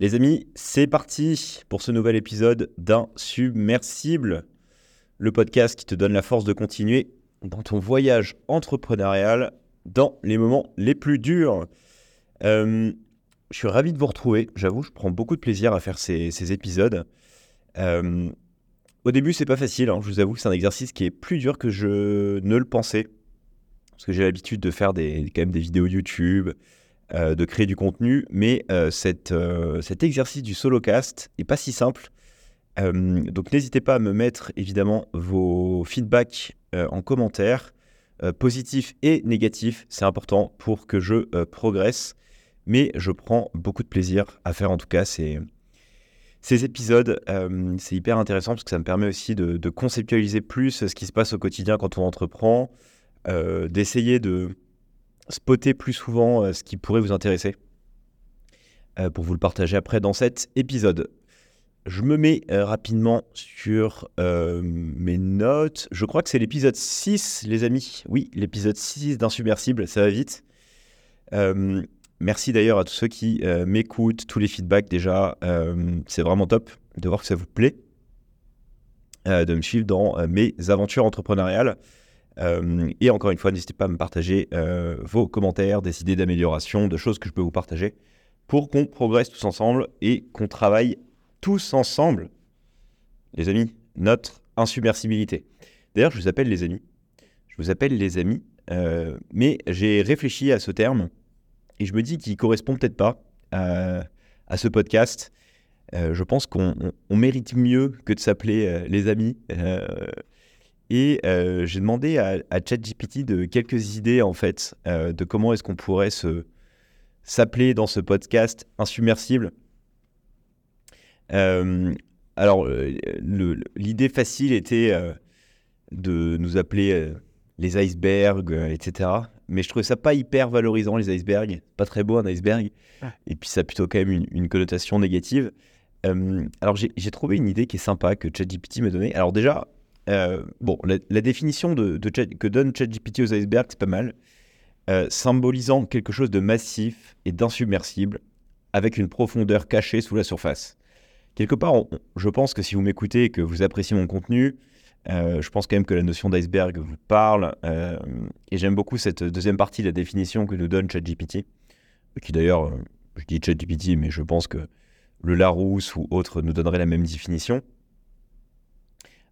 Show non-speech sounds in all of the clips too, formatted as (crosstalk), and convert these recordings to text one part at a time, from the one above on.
Les amis, c'est parti pour ce nouvel épisode d'un Submersible, le podcast qui te donne la force de continuer dans ton voyage entrepreneurial dans les moments les plus durs. Euh, je suis ravi de vous retrouver, j'avoue, je prends beaucoup de plaisir à faire ces, épisodes. Euh, au début, c'est pas facile, hein. je vous avoue que c'est un exercice qui est plus dur que je ne le pensais, parce que j'ai l'habitude de faire des, quand même des vidéos YouTube, euh, de créer du contenu, mais euh, euh, cet exercice du solocast n'est pas si simple. donc n'hésitez pas à me mettre évidemment vos feedbacks en commentaire, positifs et négatifs, c'est important pour que je progresse. Mais je prends beaucoup de plaisir à faire en tout cas ces, épisodes. c'est hyper intéressant parce que ça me permet aussi de, conceptualiser plus ce qui se passe au quotidien quand on entreprend, d'essayer de spotter plus souvent euh, ce qui pourrait vous intéresser euh, pour vous le partager après dans cet épisode. Je me mets euh, rapidement sur mes notes. Je crois que c'est l'épisode 6, les amis. Oui, l'épisode 6 d'Insubmersible, ça va vite. merci d'ailleurs à tous ceux qui m'écoutent, tous les feedbacks déjà. c'est vraiment top de voir que ça vous plaît, de me suivre dans mes aventures entrepreneuriales. Euh, et encore une fois, n'hésitez pas à me partager euh, vos commentaires, des idées d'amélioration, de choses que je peux vous partager pour qu'on progresse tous ensemble et qu'on travaille tous ensemble, les amis, notre insubmersibilité. D'ailleurs, je vous appelle les amis. Je vous appelle les amis, euh, mais j'ai réfléchi à ce terme et je me dis qu'il correspond peut-être pas à, à, ce podcast. je pense qu'on mérite mieux que de s'appeler les amis. Et euh, j'ai demandé à, ChatGPT de quelques idées en fait euh, de comment est-ce qu'on pourrait se s'appeler dans ce podcast insubmersible. Euh, alors l'idée facile était de nous appeler les icebergs, etc. Mais je trouvais ça pas hyper valorisant les icebergs, pas très beau un iceberg. Et puis ça a plutôt quand même une, une connotation négative. alors j'ai trouvé une idée qui est sympa que ChatGPT m'a donnée. Alors déjà, euh, bon, la, définition que donne ChatGPT aux icebergs, c'est pas mal. Euh, symbolisant quelque chose de massif et d'insubmersible, avec une profondeur cachée sous la surface. Quelque part, je pense que si vous m'écoutez et que vous appréciez mon contenu, euh, je pense quand même que la notion d'iceberg vous parle. et j'aime beaucoup cette deuxième partie de la définition que nous donne ChatGPT, qui d'ailleurs, je dis ChatGPT, mais je pense que le Larousse ou autre nous donnerait la même définition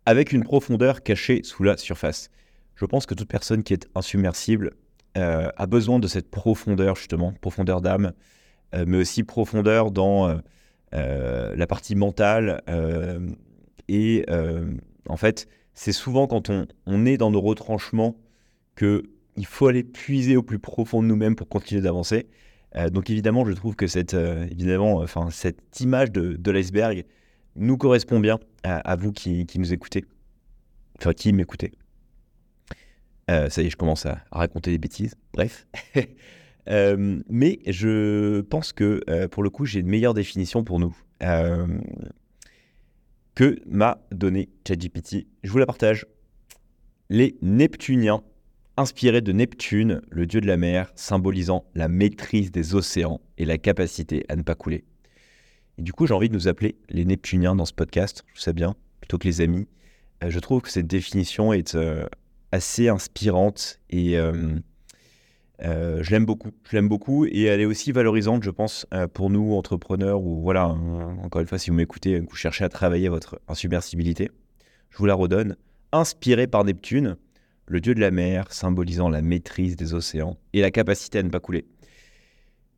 avec une profondeur cachée sous la surface. Je pense que toute personne qui est insubmersible euh, a besoin de cette profondeur, justement, profondeur d'âme, euh, mais aussi profondeur dans euh, la partie mentale. et en fait, c'est souvent quand on, est dans nos retranchements qu'il faut aller puiser au plus profond de nous-mêmes pour continuer d'avancer. donc évidemment, je trouve que cette, évidemment, enfin, cette image de l'iceberg nous correspond bien à, vous qui, nous écoutez, enfin qui m'écoutez. Euh, ça y est, je commence à, raconter des bêtises. Bref. (laughs) Euh, mais je pense que euh, pour le coup, j'ai une meilleure définition pour nous que m'a donné ChatGPT. Je vous la partage. Les Neptuniens, inspirés de Neptune, le dieu de la mer, symbolisant la maîtrise des océans et la capacité à ne pas couler. Du coup, j'ai envie de nous appeler les Neptuniens dans ce podcast, je sais bien, plutôt que les amis. Euh, je trouve que cette définition est euh, assez inspirante et euh, je l'aime beaucoup. Je l'aime beaucoup et elle est aussi valorisante, je pense, pour nous, entrepreneurs, ou voilà, encore une fois, si vous m'écoutez, vous cherchez à travailler votre insubmersibilité, je vous la redonne. Inspiré par Neptune, le dieu de la mer, symbolisant la maîtrise des océans et la capacité à ne pas couler.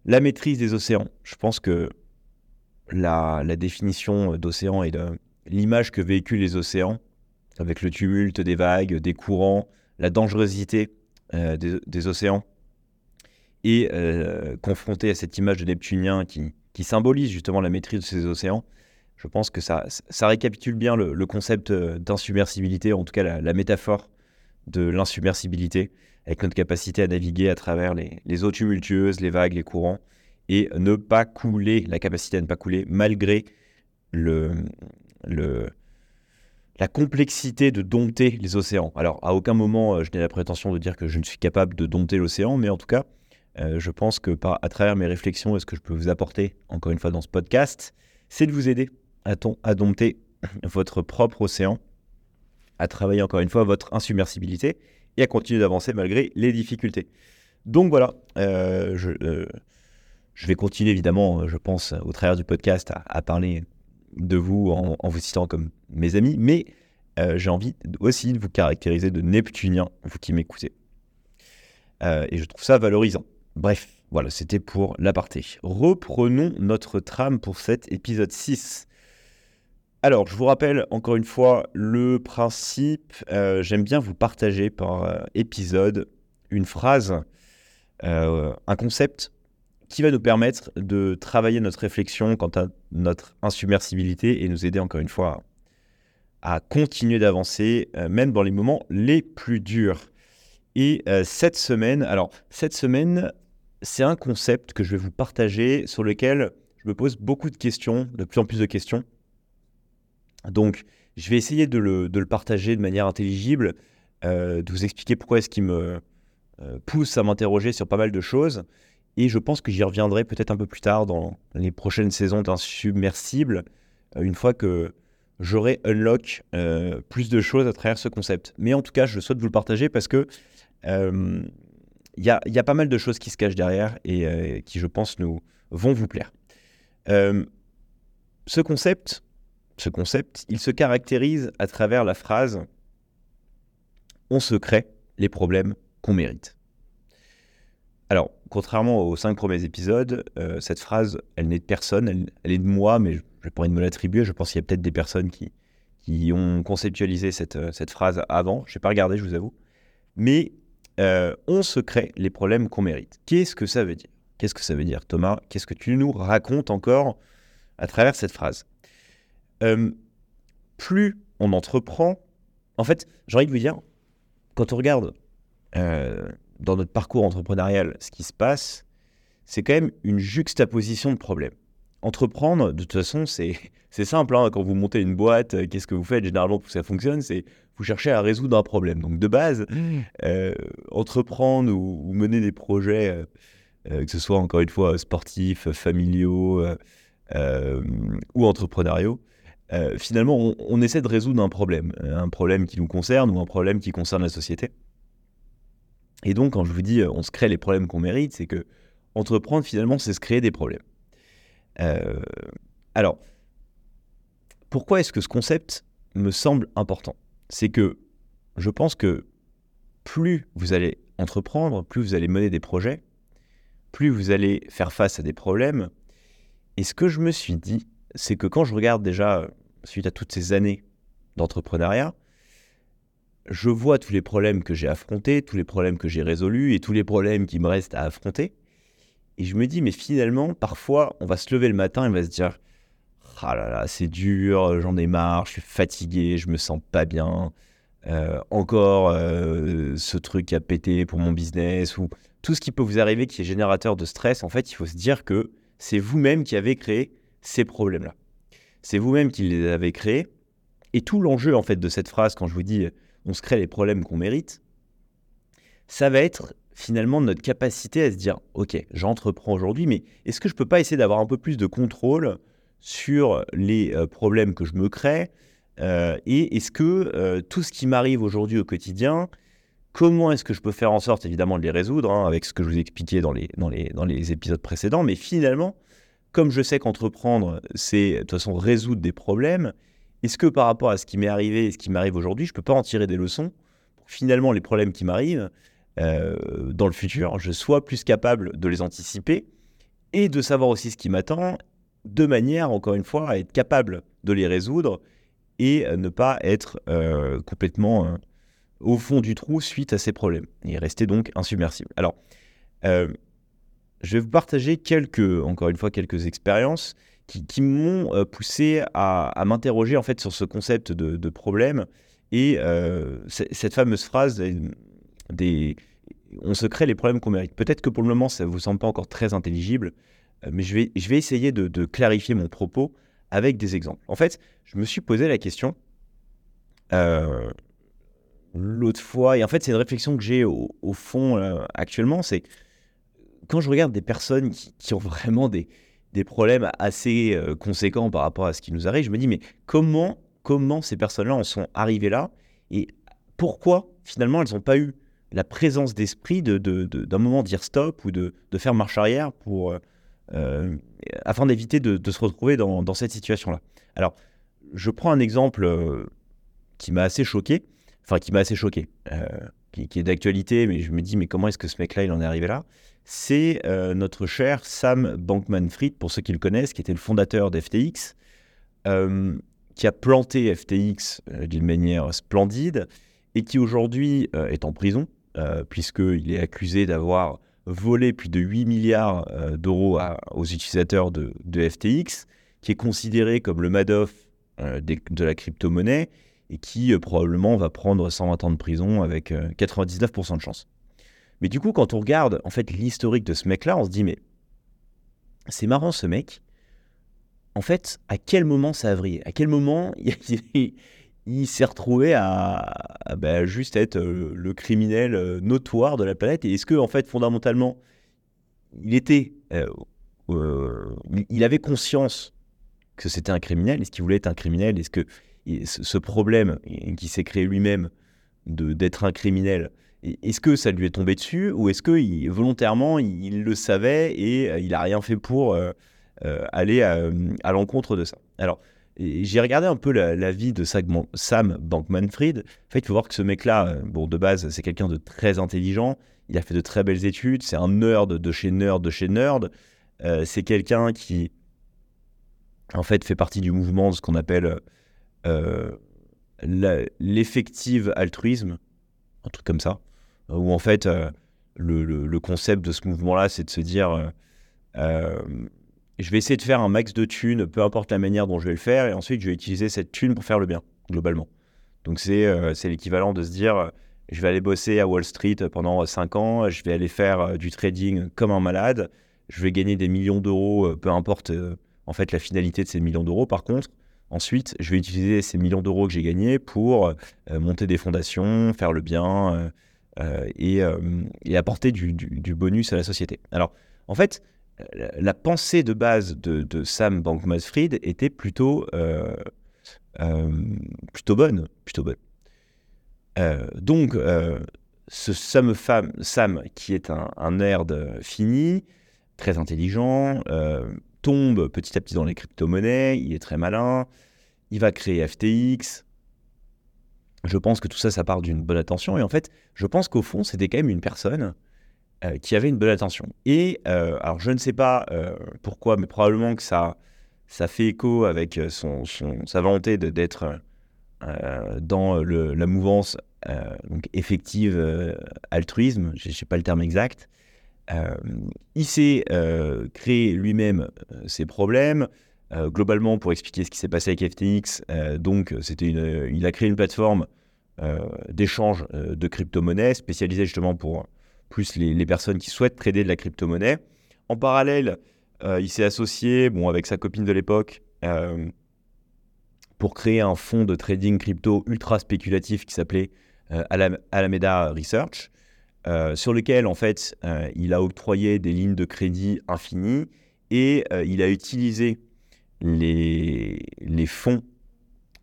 La maîtrise des océans, je pense que la, définition d'océan et de l'image que véhiculent les océans, avec le tumulte des vagues, des courants, la dangerosité euh, des, océans, et euh, confronté à cette image de Neptunien qui, symbolise justement la maîtrise de ces océans, je pense que ça, ça récapitule bien le, concept d'insubmersibilité, en tout cas la, métaphore de l'insubmersibilité, avec notre capacité à naviguer à travers les eaux tumultueuses, les vagues, les courants, et ne pas couler, la capacité à ne pas couler, malgré le, la complexité de dompter les océans. Alors, à aucun moment, euh, je n'ai la prétention de dire que je ne suis capable de dompter l'océan, mais en tout cas, je pense que par, à travers mes réflexions et ce que je peux vous apporter, encore une fois, dans ce podcast, c'est de vous aider à, à dompter (clears throat) votre propre océan, à travailler encore une fois votre insubmersibilité et à continuer d'avancer malgré les difficultés. Donc voilà, euh, euh, je, vais continuer évidemment, je pense, au travers du podcast à, parler de vous en, vous citant comme mes amis, mais euh, j'ai envie aussi de vous caractériser de Neptunien, vous qui m'écoutez. et je trouve ça valorisant. Bref, voilà, c'était pour l'aparté. Reprenons notre trame pour cet épisode 6. Alors, je vous rappelle encore une fois le principe. Euh, j'aime bien vous partager par euh, épisode une phrase, euh, un concept qui va nous permettre de travailler notre réflexion quant à notre insubmersibilité et nous aider encore une fois à, continuer d'avancer, même dans les moments les plus durs. Et cette semaine, alors cette semaine, c'est un concept que je vais vous partager sur lequel je me pose beaucoup de questions, de plus en plus de questions donc, je vais essayer de le, partager de manière intelligible, euh, de vous expliquer pourquoi est-ce qu'il me euh, pousse à m'interroger sur pas mal de choses. Et je pense que j'y reviendrai peut-être un peu plus tard dans les prochaines saisons d'Insubmersible, euh, une fois que j'aurai unlock plus de choses à travers ce concept. Mais en tout cas, je souhaite vous le partager parce que il y a, y, a, pas mal de choses qui se cachent derrière et qui, je pense, nous vont vous plaire. ce concept, ce concept, il se caractérise à travers la phrase On se crée les problèmes qu'on mérite. Alors, contrairement aux cinq premiers épisodes, euh, cette phrase, elle n'est de personne, elle, est de moi, mais je, je pourrais me l'attribuer. Je pense qu'il y a peut-être des personnes qui, ont conceptualisé cette, euh, cette phrase avant. Je n'ai pas regardé, je vous avoue. Mais euh, on se crée les problèmes qu'on mérite. Qu'est-ce que ça veut dire? Qu'est-ce que ça veut dire, Thomas? Qu'est-ce que tu nous racontes encore à travers cette phrase? Plus on entreprend, en fait, j'ai envie de vous dire, quand on regarde dans notre parcours entrepreneurial ce qui se passe, c'est quand même une juxtaposition de problèmes. Entreprendre, de toute façon, (laughs) c'est simple. Hein. quand vous montez une boîte, euh, qu'est-ce que vous faites? Généralement, pour que ça fonctionne, c'est vous cherchez à résoudre un problème. Donc, de base, mmh. entreprendre ou, mener des projets, que ce soit encore une fois sportifs, familiaux ou entrepreneuriaux, euh, finalement, on, essaie de résoudre un problème, euh, un problème qui nous concerne ou un problème qui concerne la société. Et donc, quand je vous dis euh, on se crée les problèmes qu'on mérite, c'est que entreprendre, finalement, c'est se créer des problèmes. alors, pourquoi est-ce que ce concept me semble important? C'est que je pense que plus vous allez entreprendre, plus vous allez mener des projets, plus vous allez faire face à des problèmes. Et ce que je me suis dit, c'est que quand je regarde déjà, euh, suite à toutes ces années d'entrepreneuriat, je vois tous les problèmes que j'ai affrontés, tous les problèmes que j'ai résolus et tous les problèmes qui me restent à affronter. Et je me dis, mais finalement, parfois, on va se lever le matin et on va se dire Ah là là, c'est dur, j'en ai marre, je suis fatigué, je me sens pas bien. Euh, encore euh, ce truc a pété pour mon business ou tout ce qui peut vous arriver qui est générateur de stress. En fait, il faut se dire que c'est vous-même qui avez créé ces problèmes-là. C'est vous-même qui les avez créés. Et tout l'enjeu en fait de cette phrase, quand je vous dis on se crée les problèmes qu'on mérite, ça va être finalement notre capacité à se dire ok, j'entreprends aujourd'hui, mais est-ce que je peux pas essayer d'avoir un peu plus de contrôle sur les euh, problèmes que je me crée euh, et est-ce que euh, tout ce qui m'arrive aujourd'hui au quotidien, comment est-ce que je peux faire en sorte évidemment de les résoudre hein, avec ce que je vous ai expliqué dans les, dans les, dans les épisodes précédents, mais finalement comme je sais qu'entreprendre, c'est de toute façon résoudre des problèmes, est-ce que par rapport à ce qui m'est arrivé et ce qui m'arrive aujourd'hui, je ne peux pas en tirer des leçons pour finalement les problèmes qui m'arrivent euh, dans le futur, je sois plus capable de les anticiper et de savoir aussi ce qui m'attend, de manière, encore une fois, à être capable de les résoudre et ne pas être euh, complètement euh, au fond du trou suite à ces problèmes et rester donc insubmersible. Alors, je vais vous partager encore une fois, quelques expériences qui, m'ont euh, poussé à, m'interroger en fait sur ce concept de, problème et euh, cette fameuse phrase des, on se crée les problèmes qu'on mérite. Peut-être que pour le moment ça vous semble pas encore très intelligible, euh, mais je vais, je vais essayer de, clarifier mon propos avec des exemples. En fait, je me suis posé la question l'autre fois, et en fait c'est une réflexion que j'ai au, fond actuellement, c'est quand je regarde des personnes qui, ont vraiment des, des problèmes assez euh, conséquents par rapport à ce qui nous arrive, je me dis, mais comment, comment ces personnes-là en sont arrivées là Et pourquoi, finalement, elles n'ont pas eu la présence d'esprit d'un de, moment dire stop ou de, de, faire marche arrière pour, euh, euh, afin d'éviter de, se retrouver dans, dans cette situation-là? Alors, je prends un exemple qui m'a assez choqué, enfin qui m'a assez choqué, qui, qui, est d'actualité, mais je me dis, mais comment est-ce que ce mec-là, il en est arrivé là? C'est euh, notre cher Sam Bankman-Fried, pour ceux qui le connaissent, qui était le fondateur d'FTX, euh, qui a planté FTX euh, d'une manière splendide et qui aujourd'hui est en prison, puisqu'il est accusé d'avoir volé plus de 8 milliards d'euros aux utilisateurs de, FTX, qui est considéré comme le Madoff de la crypto-monnaie et qui probablement va prendre 120 ans de prison avec 99% de chance. Mais du coup, quand on regarde en fait l'historique de ce mec-là, on se dit mais c'est marrant ce mec. En fait, à quel moment ça a vrillé? À quel moment (laughs) il, s'est retrouvé à, bah, juste être euh, le criminel euh, notoire de la planète? Et est-ce que en fait fondamentalement, il était, euh, il avait conscience que c'était un criminel? Est-ce qu'il voulait être un criminel? Est-ce que ce problème qui s'est créé lui-même d'être un criminel est-ce que ça lui est tombé dessus ou est-ce que volontairement il, le savait et euh, il n'a rien fait pour euh, euh, aller à, l'encontre de ça? Alors, j'ai regardé un peu la, vie de Sam Bankman-Fried. En fait, il faut voir que ce mec-là, bon, de base, c'est quelqu'un de très intelligent. Il a fait de très belles études. C'est un nerd de chez nerd de chez nerd. c'est quelqu'un qui, en fait, fait partie du mouvement de ce qu'on appelle l'effective altruisme, un truc comme ça où en fait, euh, le, concept de ce mouvement-là, c'est de se dire euh, euh, je vais essayer de faire un max de thunes, peu importe la manière dont je vais le faire, et ensuite je vais utiliser cette thune pour faire le bien, globalement. Donc c'est l'équivalent de se dire je vais aller bosser à Wall Street pendant 5 ans, je vais aller faire du trading comme un malade, je vais gagner des millions d'euros, peu importe en fait la finalité de ces millions d'euros. Par contre, ensuite, je vais utiliser ces millions d'euros que j'ai gagnés pour monter des fondations, faire le bien, euh, euh, et, apporter du, bonus à la société. Alors, en fait, la pensée de base de, Sam Bankman-Fried était plutôt, euh, plutôt bonne. Plutôt bonne. donc, ce fameux Sam, qui est un, nerd fini, très intelligent, tombe petit à petit dans les crypto-monnaies, il est très malin, il va créer FTX, je pense que tout ça, ça part d'une bonne attention. Et en fait, je pense qu'au fond, c'était quand même une personne euh, qui avait une bonne attention. Et euh, alors, je ne sais pas euh, pourquoi, mais probablement que ça, ça fait écho avec son, sa volonté d'être dans la mouvance donc effective altruisme, je ne sais pas le terme exact. il s'est créé lui-même ses problèmes. Euh, globalement, pour expliquer ce qui s'est passé avec FTX, euh, donc c'était il a créé une plateforme euh, d'échange de crypto-monnaies spécialisée justement pour plus les, personnes qui souhaitent trader de la crypto-monnaie. En parallèle, il s'est associé bon, avec sa copine de l'époque pour créer un fonds de trading crypto ultra spéculatif qui s'appelait Alameda Research, sur lequel en fait il a octroyé des lignes de crédit infinies et il a utilisé les, fonds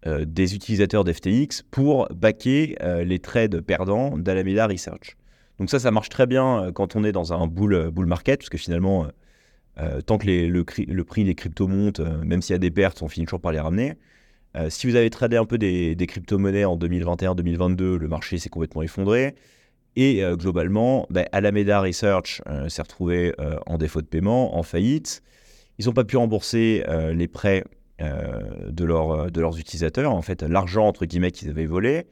euh, des utilisateurs d'FTX pour backer euh, les trades perdants d'Alameda Research. Donc ça, ça marche très bien euh, quand on est dans un bull, bull market, parce que finalement, tant que le, prix des cryptos monte, même s'il y a des pertes, on finit toujours par les ramener. si vous avez tradé un peu des, des crypto-monnaies en 2021-2022, le marché s'est complètement effondré. Et globalement, ben, Alameda Research s'est retrouvé en défaut de paiement, en faillite. Ils n'ont pas pu rembourser euh, les prêts euh, de, leur, de leurs utilisateurs, en fait, l'argent entre guillemets qu'ils avaient volé.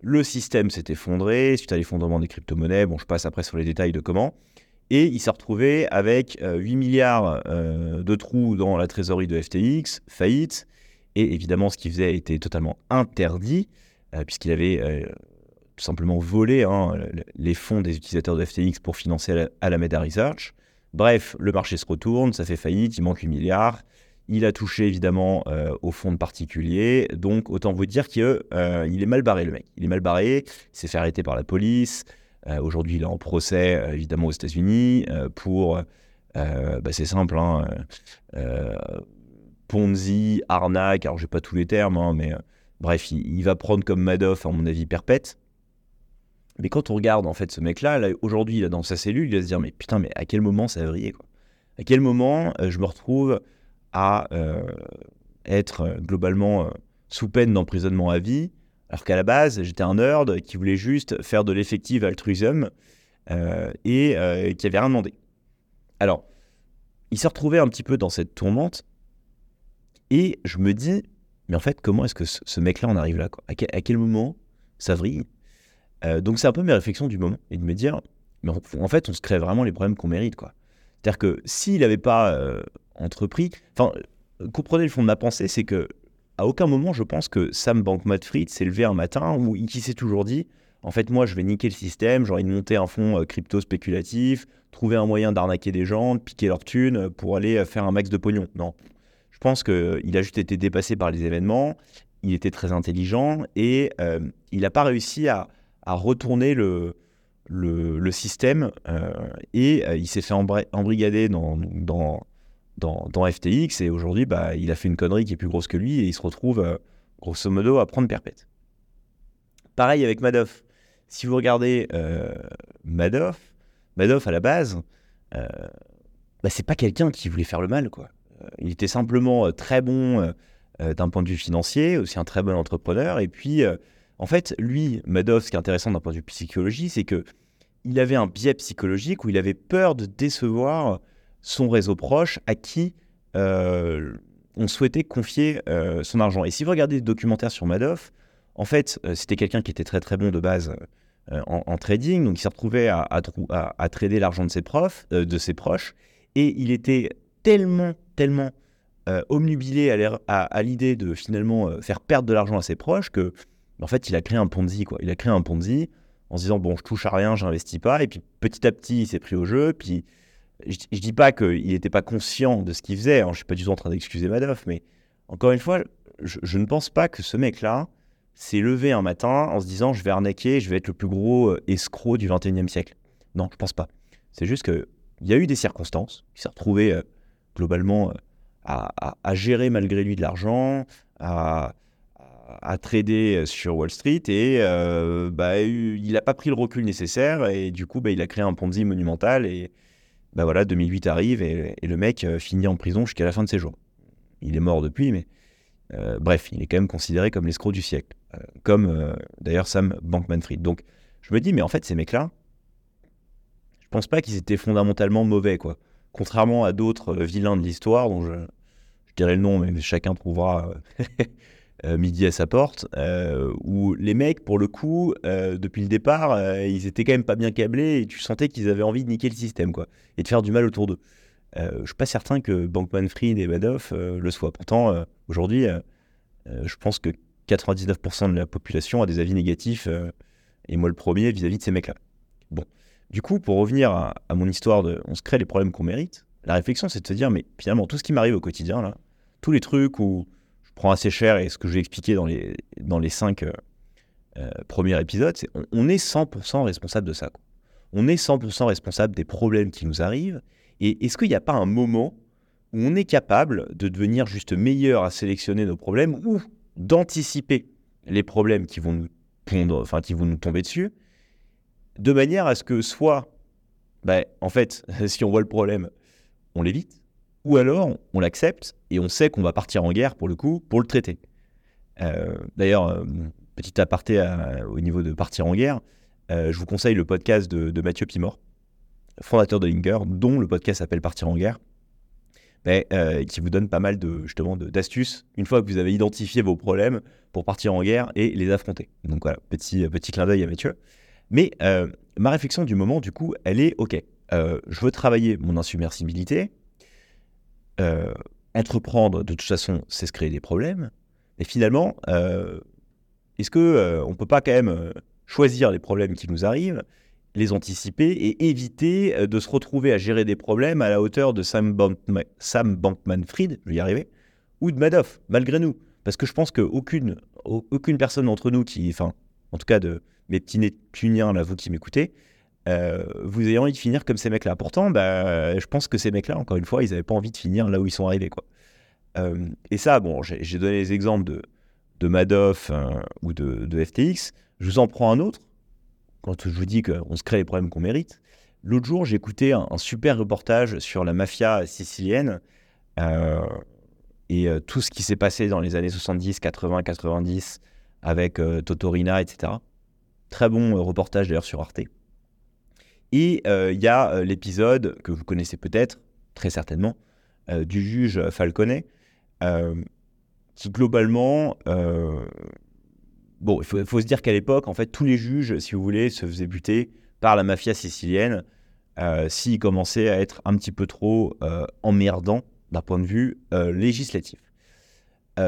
Le système s'est effondré suite à l'effondrement des crypto-monnaies. Bon, je passe après sur les détails de comment. Et il s'est retrouvé avec 8 euh, milliards de trous dans la trésorerie de FTX, faillite. Et évidemment, ce qu'il faisait était totalement interdit, puisqu'il avait tout simplement volé hein, les fonds des utilisateurs de FTX pour financer Alameda Research. Bref, le marché se retourne, ça fait faillite, il manque 8 milliards. Il a touché évidemment euh, au fonds de particuliers. Donc autant vous dire qu'il euh, est mal barré le mec. Il est mal barré, il s'est fait arrêter par la police. Aujourd'hui, il est en procès, évidemment, aux États-Unis pour. Bah, c'est simple, hein, Ponzi, arnaque, alors j'ai pas tous les termes, hein, mais bref, il, va prendre comme Madoff, à mon avis, perpète. Mais quand on regarde en fait ce mec-là, -là, aujourd'hui, est dans sa cellule, il va se dire mais putain, mais à quel moment ça a vrillé quoi? À quel moment je me retrouve à être globalement sous peine d'emprisonnement à vie alors qu'à la base, j'étais un nerd qui voulait juste faire de l'effective altruisme euh, et euh, qui avait rien demandé. Alors, il s'est retrouvé un petit peu dans cette tourmente et je me dis, mais en fait, comment est-ce que ce, mec-là en arrive là à, quel, moment ça vrille? Euh, Donc, c'est un peu mes réflexions du moment et de me dire, mais en, fait, on se crée vraiment les problèmes qu'on mérite. quoi. C'est-à-dire que s'il n'avait pas entrepris, enfin, comprenez le fond de ma pensée, c'est que à aucun moment, je pense que Sam Bankman-Fried s'est levé un matin où il s'est toujours dit en fait, moi, je vais niquer le système, j'ai envie de monter un fonds euh, crypto spéculatif, trouver un moyen d'arnaquer des gens, de piquer leur thunes euh, pour aller euh, faire un max de pognon. Non. Je pense qu'il a juste été dépassé par les événements, il était très intelligent et il n'a pas réussi à, retourner le, le, système et il s'est fait embrigader dans, dans, dans, FTX et aujourd'hui, bah, il a fait une connerie qui est plus grosse que lui et il se retrouve euh, grosso modo à prendre perpète. Pareil avec Madoff. Si vous regardez euh, Madoff, Madoff à la base, euh, bah, c'est pas quelqu'un qui voulait faire le mal. quoi. Il était simplement très bon d'un point de vue financier, aussi un très bon entrepreneur. Et puis, en fait, lui, Madoff, ce qui est intéressant d'un point de vue psychologie, c'est que il avait un biais psychologique où il avait peur de décevoir son réseau proche à qui euh, on souhaitait confier euh, son argent. Et si vous regardez des documentaires sur Madoff, en fait, euh, c'était quelqu'un qui était très très bon de base en, trading, donc il s'est retrouvé à, trader l'argent de ses de ses proches, et il était tellement, tellement omnubilé à, l'idée de finalement faire perdre de l'argent à ses proches que, en fait, il a créé un Ponzi, quoi. Il a créé un Ponzi en se disant bon, je touche à rien, j'investis pas, et puis petit à petit, il s'est pris au jeu, puis je, ne dis pas qu'il n'était pas conscient de ce qu'il faisait, hein, je suis pas du tout en train d'excuser Madoff, mais encore une fois, je, ne pense pas que ce mec-là s'est levé un matin en se disant je vais arnaquer, je vais être le plus gros euh, escroc du 21e siècle. Non, je pense pas. C'est juste qu'il y a eu des circonstances, il s'est retrouvé euh, globalement euh, à, gérer malgré lui de l'argent, à, trader sur Wall Street et bah, il n'a pas pris le recul nécessaire et du coup bah, il a créé un Ponzi monumental et, bah voilà, 2008 arrive et, le mec euh, finit en prison jusqu'à la fin de ses jours. Il est mort depuis, mais euh, bref, il est quand même considéré comme l'escroc du siècle, euh, comme d'ailleurs Sam Bankman-Fried. Donc je me dis, mais en fait, ces mecs-là, je pense pas qu'ils étaient fondamentalement mauvais, quoi. Contrairement à d'autres vilains de l'histoire, dont je, je, dirais le nom, mais chacun trouvera (laughs) Euh, midi à sa porte, euh, où les mecs, pour le coup, euh, depuis le départ, ils étaient quand même pas bien câblés et tu sentais qu'ils avaient envie de niquer le système, quoi, et de faire du mal autour d'eux. je suis pas certain que Bankman Fried et Madoff le soient. Pourtant, aujourd'hui, je pense que 99% de la population a des avis négatifs, et moi le premier, vis-à-vis de ces mecs-là. Bon. Du coup, pour revenir à, à, mon histoire de on se crée les problèmes qu'on mérite, la réflexion, c'est de se dire, mais finalement, tout ce qui m'arrive au quotidien, là, tous les trucs où prend assez cher et ce que j'ai expliqué dans les, dans les cinq euh, euh, premiers épisodes, c'est on, est 100% responsable de ça. On est 100% responsable des problèmes qui nous arrivent. Et est-ce qu'il n'y a pas un moment où on est capable de devenir juste meilleur à sélectionner nos problèmes ou d'anticiper les problèmes qui vont nous pondre, enfin qui vont nous tomber dessus, de manière à ce que soit, ben, en fait, (laughs) si on voit le problème, on l'évite, ou alors on l'accepte et on sait qu'on va partir en guerre pour le coup pour le traiter. Euh, d'ailleurs, euh, petit aparté au niveau de partir en guerre, euh, je vous conseille le podcast de, Mathieu Pimor, fondateur de Linger, dont le podcast s'appelle Partir en guerre, mais, qui vous donne pas mal de justement d'astuces une fois que vous avez identifié vos problèmes pour partir en guerre et les affronter. Donc voilà, petit petit clin d'œil à Mathieu. Mais ma réflexion du moment, du coup, elle est ok. je veux travailler mon insubmersibilité, euh, entreprendre, de toute façon, c'est se créer des problèmes. Mais finalement, euh, est-ce que euh, on peut pas quand même choisir les problèmes qui nous arrivent, les anticiper et éviter de se retrouver à gérer des problèmes à la hauteur de Sam, Bankman-Fried, je vais y arriver, ou de Madoff, malgré nous Parce que je pense qu'aucune aucune personne d'entre nous qui, enfin, en tout cas de mes petits Neptuniens, là, vous qui m'écoutez, euh, vous ayez envie de finir comme ces mecs-là. Pourtant, bah, je pense que ces mecs-là, encore une fois, ils n'avaient pas envie de finir là où ils sont arrivés. Quoi. Euh, et ça, bon, j'ai donné les exemples de, Madoff ou de, de, FTX. Je vous en prends un autre. Quand je vous dis qu'on se crée les problèmes qu'on mérite. L'autre jour, j'ai écouté un, super reportage sur la mafia sicilienne et tout ce qui s'est passé dans les années 70, 80, 90 avec Totorina, etc. Très bon reportage d'ailleurs sur Arte. Et il y a l'épisode que vous connaissez peut-être, très certainement, du juge Falconet, qui globalement bon, il faut, se dire qu'à l'époque, en fait, tous les juges, si vous voulez, se faisaient buter par la mafia sicilienne euh, s'il commençait à être un petit peu trop euh, emmerdant d'un point de vue euh, législatif.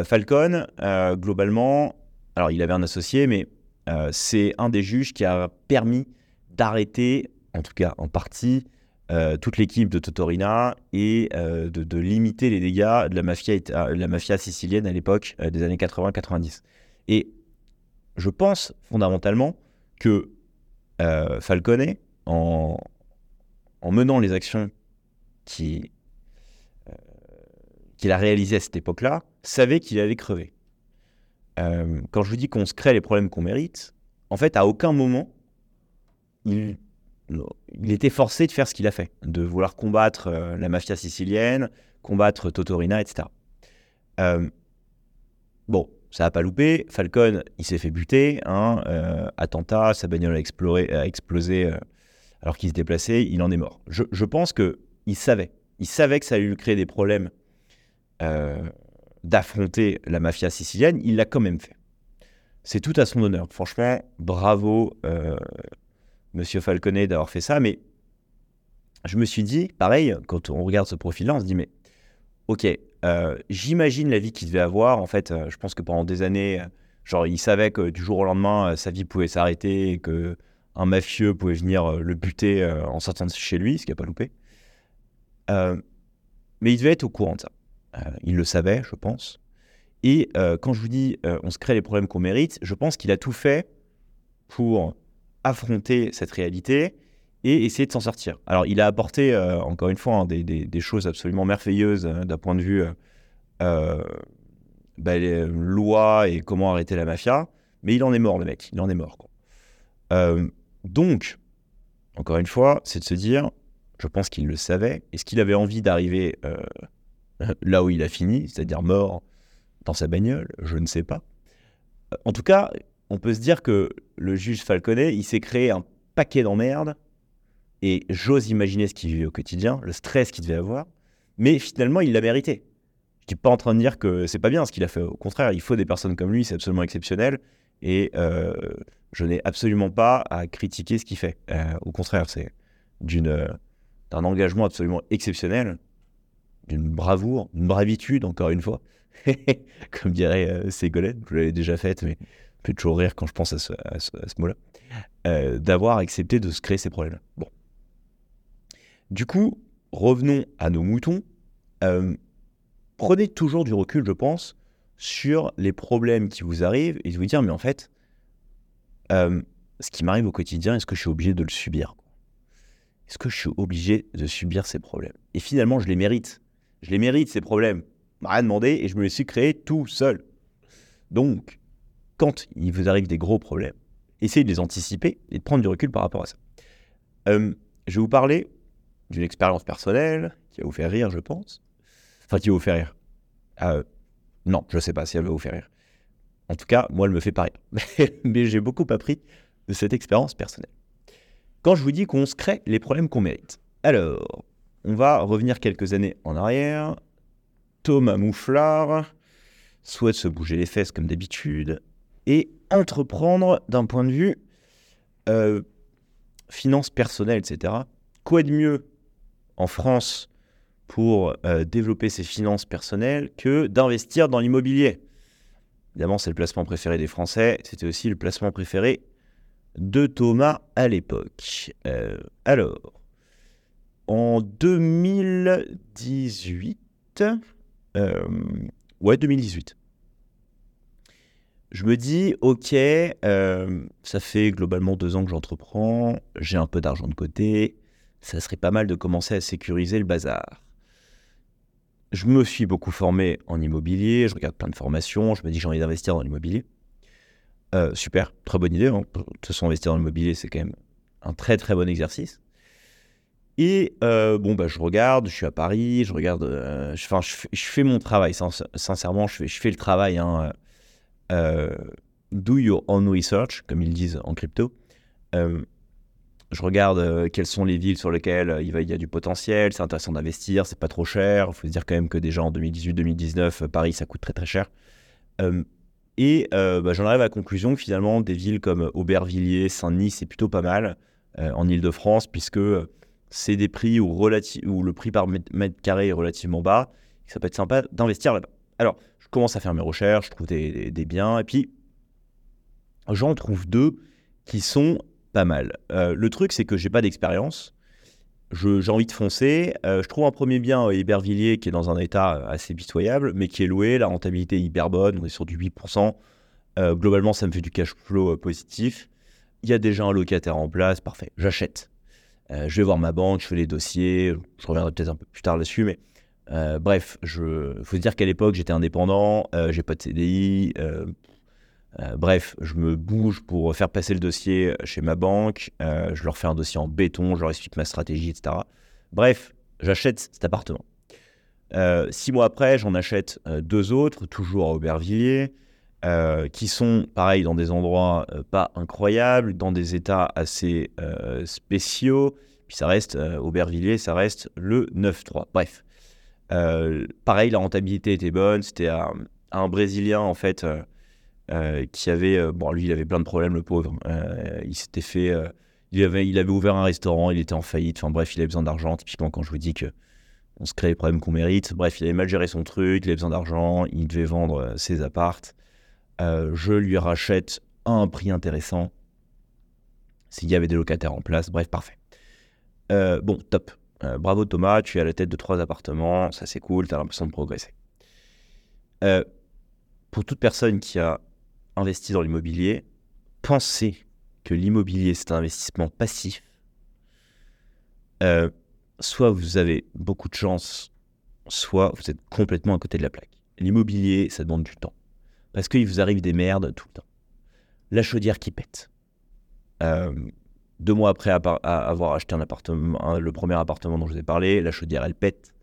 Falcon, globalement, alors il avait un associé, mais c'est un des juges qui a permis d'arrêter, en tout cas en partie, toute l'équipe de Totorina et de, limiter les dégâts de la mafia, la mafia sicilienne à l'époque des années 80-90. Et je pense fondamentalement que Falcone, en, en menant les actions euh, qu'il a réalisées à cette époque-là, savait qu'il allait crever. Euh, quand je vous dis qu'on se crée les problèmes qu'on mérite, en fait, à aucun moment, il, était forcé de faire ce qu'il a fait, de vouloir combattre euh, la mafia sicilienne, combattre Totorina, etc. bon, ça n'a pas loupé. Falcon, il s'est fait buter. Hein, attentat, sa bagnole a, explosé alors qu'il se déplaçait, il en est mort. Je, pense qu'il savait. Il savait que ça allait lui créer des problèmes euh, d'affronter la mafia sicilienne. Il l'a quand même fait. C'est tout à son honneur. Franchement, bravo, euh, monsieur Falconet, d'avoir fait ça. Mais je me suis dit, pareil, quand on regarde ce profil-là, on se dit, mais ok, euh, j'imagine la vie qu'il devait avoir. En fait, je pense que pendant des années, genre, il savait que du jour au lendemain, sa vie pouvait s'arrêter et que un mafieux pouvait venir euh, le buter euh, en sortant de chez lui, ce qui n'a pas loupé. Euh, mais il devait être au courant de ça. il le savait, je pense. Et quand je vous dis on se crée les problèmes qu'on mérite, je pense qu'il a tout fait pour affronter cette réalité et essayer de s'en sortir. Alors, il a apporté, encore une fois, hein, des, choses absolument merveilleuses d'un point de vue bah, les lois et comment arrêter la mafia, mais il en est mort, le mec. Il en est mort. Donc, encore une fois, c'est de se dire, je pense qu'il le savait, est-ce qu'il avait envie d'arriver euh, (laughs) là où il a fini, c'est-à-dire mort dans sa bagnole? Je ne sais pas. En tout cas, on peut se dire que le juge Falconet, il s'est créé un paquet d'emmerdes, et j'ose imaginer ce qu'il vivait au quotidien, le stress qu'il devait avoir, mais finalement, il l'a mérité. Je ne suis pas en train de dire que c'est pas bien ce qu'il a fait. Au contraire, il faut des personnes comme lui, c'est absolument exceptionnel. Et euh, je n'ai absolument pas à critiquer ce qu'il fait. Euh, au contraire, c'est d'une d'un engagement absolument exceptionnel, d'une bravoure, d'une bravitude, encore une fois. (laughs) Comme dirait euh, Ségolène, je l'avais déjà faite, mais je peux toujours rire quand je pense à ce, mot-là, euh, d'avoir accepté de se créer ces problèmes. Bon. Du coup, revenons à nos moutons. prenez toujours du recul, je pense, sur les problèmes qui vous arrivent et de vous dire, mais en fait, euh, ce qui m'arrive au quotidien, est-ce que je suis obligé de le subir Est-ce que je suis obligé de subir ces problèmes? Et finalement, je les mérite. Je les mérite, ces problèmes. rien demandé et je me les suis créés tout seul. Donc, quand il vous arrive des gros problèmes, essayez de les anticiper et de prendre du recul par rapport à ça. Euh, je vais vous parler d'une expérience personnelle qui va vous faire rire, je pense. Enfin, qui va vous faire rire. Euh, non, je ne sais pas si elle va vous faire rire. En tout cas, moi, elle me fait pas rire. (laughs) Mais j'ai beaucoup appris de cette expérience personnelle. Quand je vous dis qu'on se crée les problèmes qu'on mérite. Alors, on va revenir quelques années en arrière. Thomas Mouflard souhaite se bouger les fesses comme d'habitude et entreprendre d'un point de vue euh, finance personnelle, etc. Quoi de mieux en France pour euh, développer ses finances personnelles que d'investir dans l'immobilier? Évidemment, c'est le placement préféré des Français. C'était aussi le placement préféré de Thomas à l'époque. Euh, alors, en 2018, euh, ouais, 2018, je me dis, ok, euh, ça fait globalement deux ans que j'entreprends, j'ai un peu d'argent de côté, ça serait pas mal de commencer à sécuriser le bazar. Je me suis beaucoup formé en immobilier, je regarde plein de formations, je me dis j'ai envie d'investir dans l'immobilier. Euh, super, très bonne idée. Hein. De toute façon, investir dans l'immobilier, c'est quand même un très très bon exercice. Et euh, bon, bah, je regarde, je suis à Paris, je regarde, je, fais mon travail, sincèrement, je fais, le travail. Hein, do your own research, comme ils disent en crypto. Euh, je regarde euh, quelles sont les villes sur lesquelles il, y a du potentiel, c'est intéressant d'investir, c'est pas trop cher. Il faut se dire quand même que déjà en 2018-2019, Paris, ça coûte très très cher. et bah, j'en arrive à la conclusion que finalement, des villes comme Aubervilliers, Saint-Denis, c'est plutôt pas mal en Ile-de-France, puisque c'est des prix où, le prix par mètre carré est relativement bas. ça peut être sympa d'investir là-bas. Alors, commence à faire mes recherches, je trouve des, biens, et puis j'en trouve deux qui sont pas mal. Euh, le truc, c'est que j'ai pas d'expérience. J'ai envie de foncer. Euh, je trouve un premier bien à Hébervilliers qui est dans un état assez pitoyable, mais qui est loué. La rentabilité est hyper bonne. On est sur du 8%. Euh, globalement, ça me fait du cash flow positif. Il y a déjà un locataire en place. Parfait. J'achète. je vais voir ma banque, je fais les dossiers. Je reviendrai peut-être un peu plus tard là-dessus, mais euh, bref, il faut se dire qu'à l'époque, j'étais indépendant, euh, j'ai pas de CDI. Euh, bref, je me bouge pour faire passer le dossier chez ma banque. je leur fais un dossier en béton, je leur explique ma stratégie, etc. Bref, j'achète cet appartement. six mois après, j'en achète deux autres, toujours à Aubervilliers, qui sont, pareil, dans des endroits pas incroyables, dans des états assez spéciaux. Puis ça reste, Aubervilliers, ça reste le 9-3. Bref. Euh, pareil, la rentabilité était bonne. C'était un Brésilien, en fait, euh, euh, qui avait. bon, lui, il avait plein de problèmes, le pauvre. il s'était fait. il, avait, il avait ouvert un restaurant, il était en faillite. Enfin, bref, il avait besoin d'argent. Typiquement, quand je vous dis que on se crée les problèmes qu'on mérite. Bref, il avait mal géré son truc, il avait besoin d'argent, il devait vendre ses appartes. je lui rachète à un prix intéressant. S'il y avait des locataires en place, bref, parfait. bon, top. Euh, bravo Thomas, tu es à la tête de trois appartements, ça c'est cool, tu as l'impression de progresser. Euh, pour toute personne qui a investi dans l'immobilier, pensez que l'immobilier c'est un investissement passif. Euh, soit vous avez beaucoup de chance, soit vous êtes complètement à côté de la plaque. L'immobilier, ça demande du temps. Parce qu'il vous arrive des merdes tout le temps. La chaudière qui pète. Deux mois après avoir acheté un appartement, le premier appartement dont je vous ai parlé, la chaudière elle pète.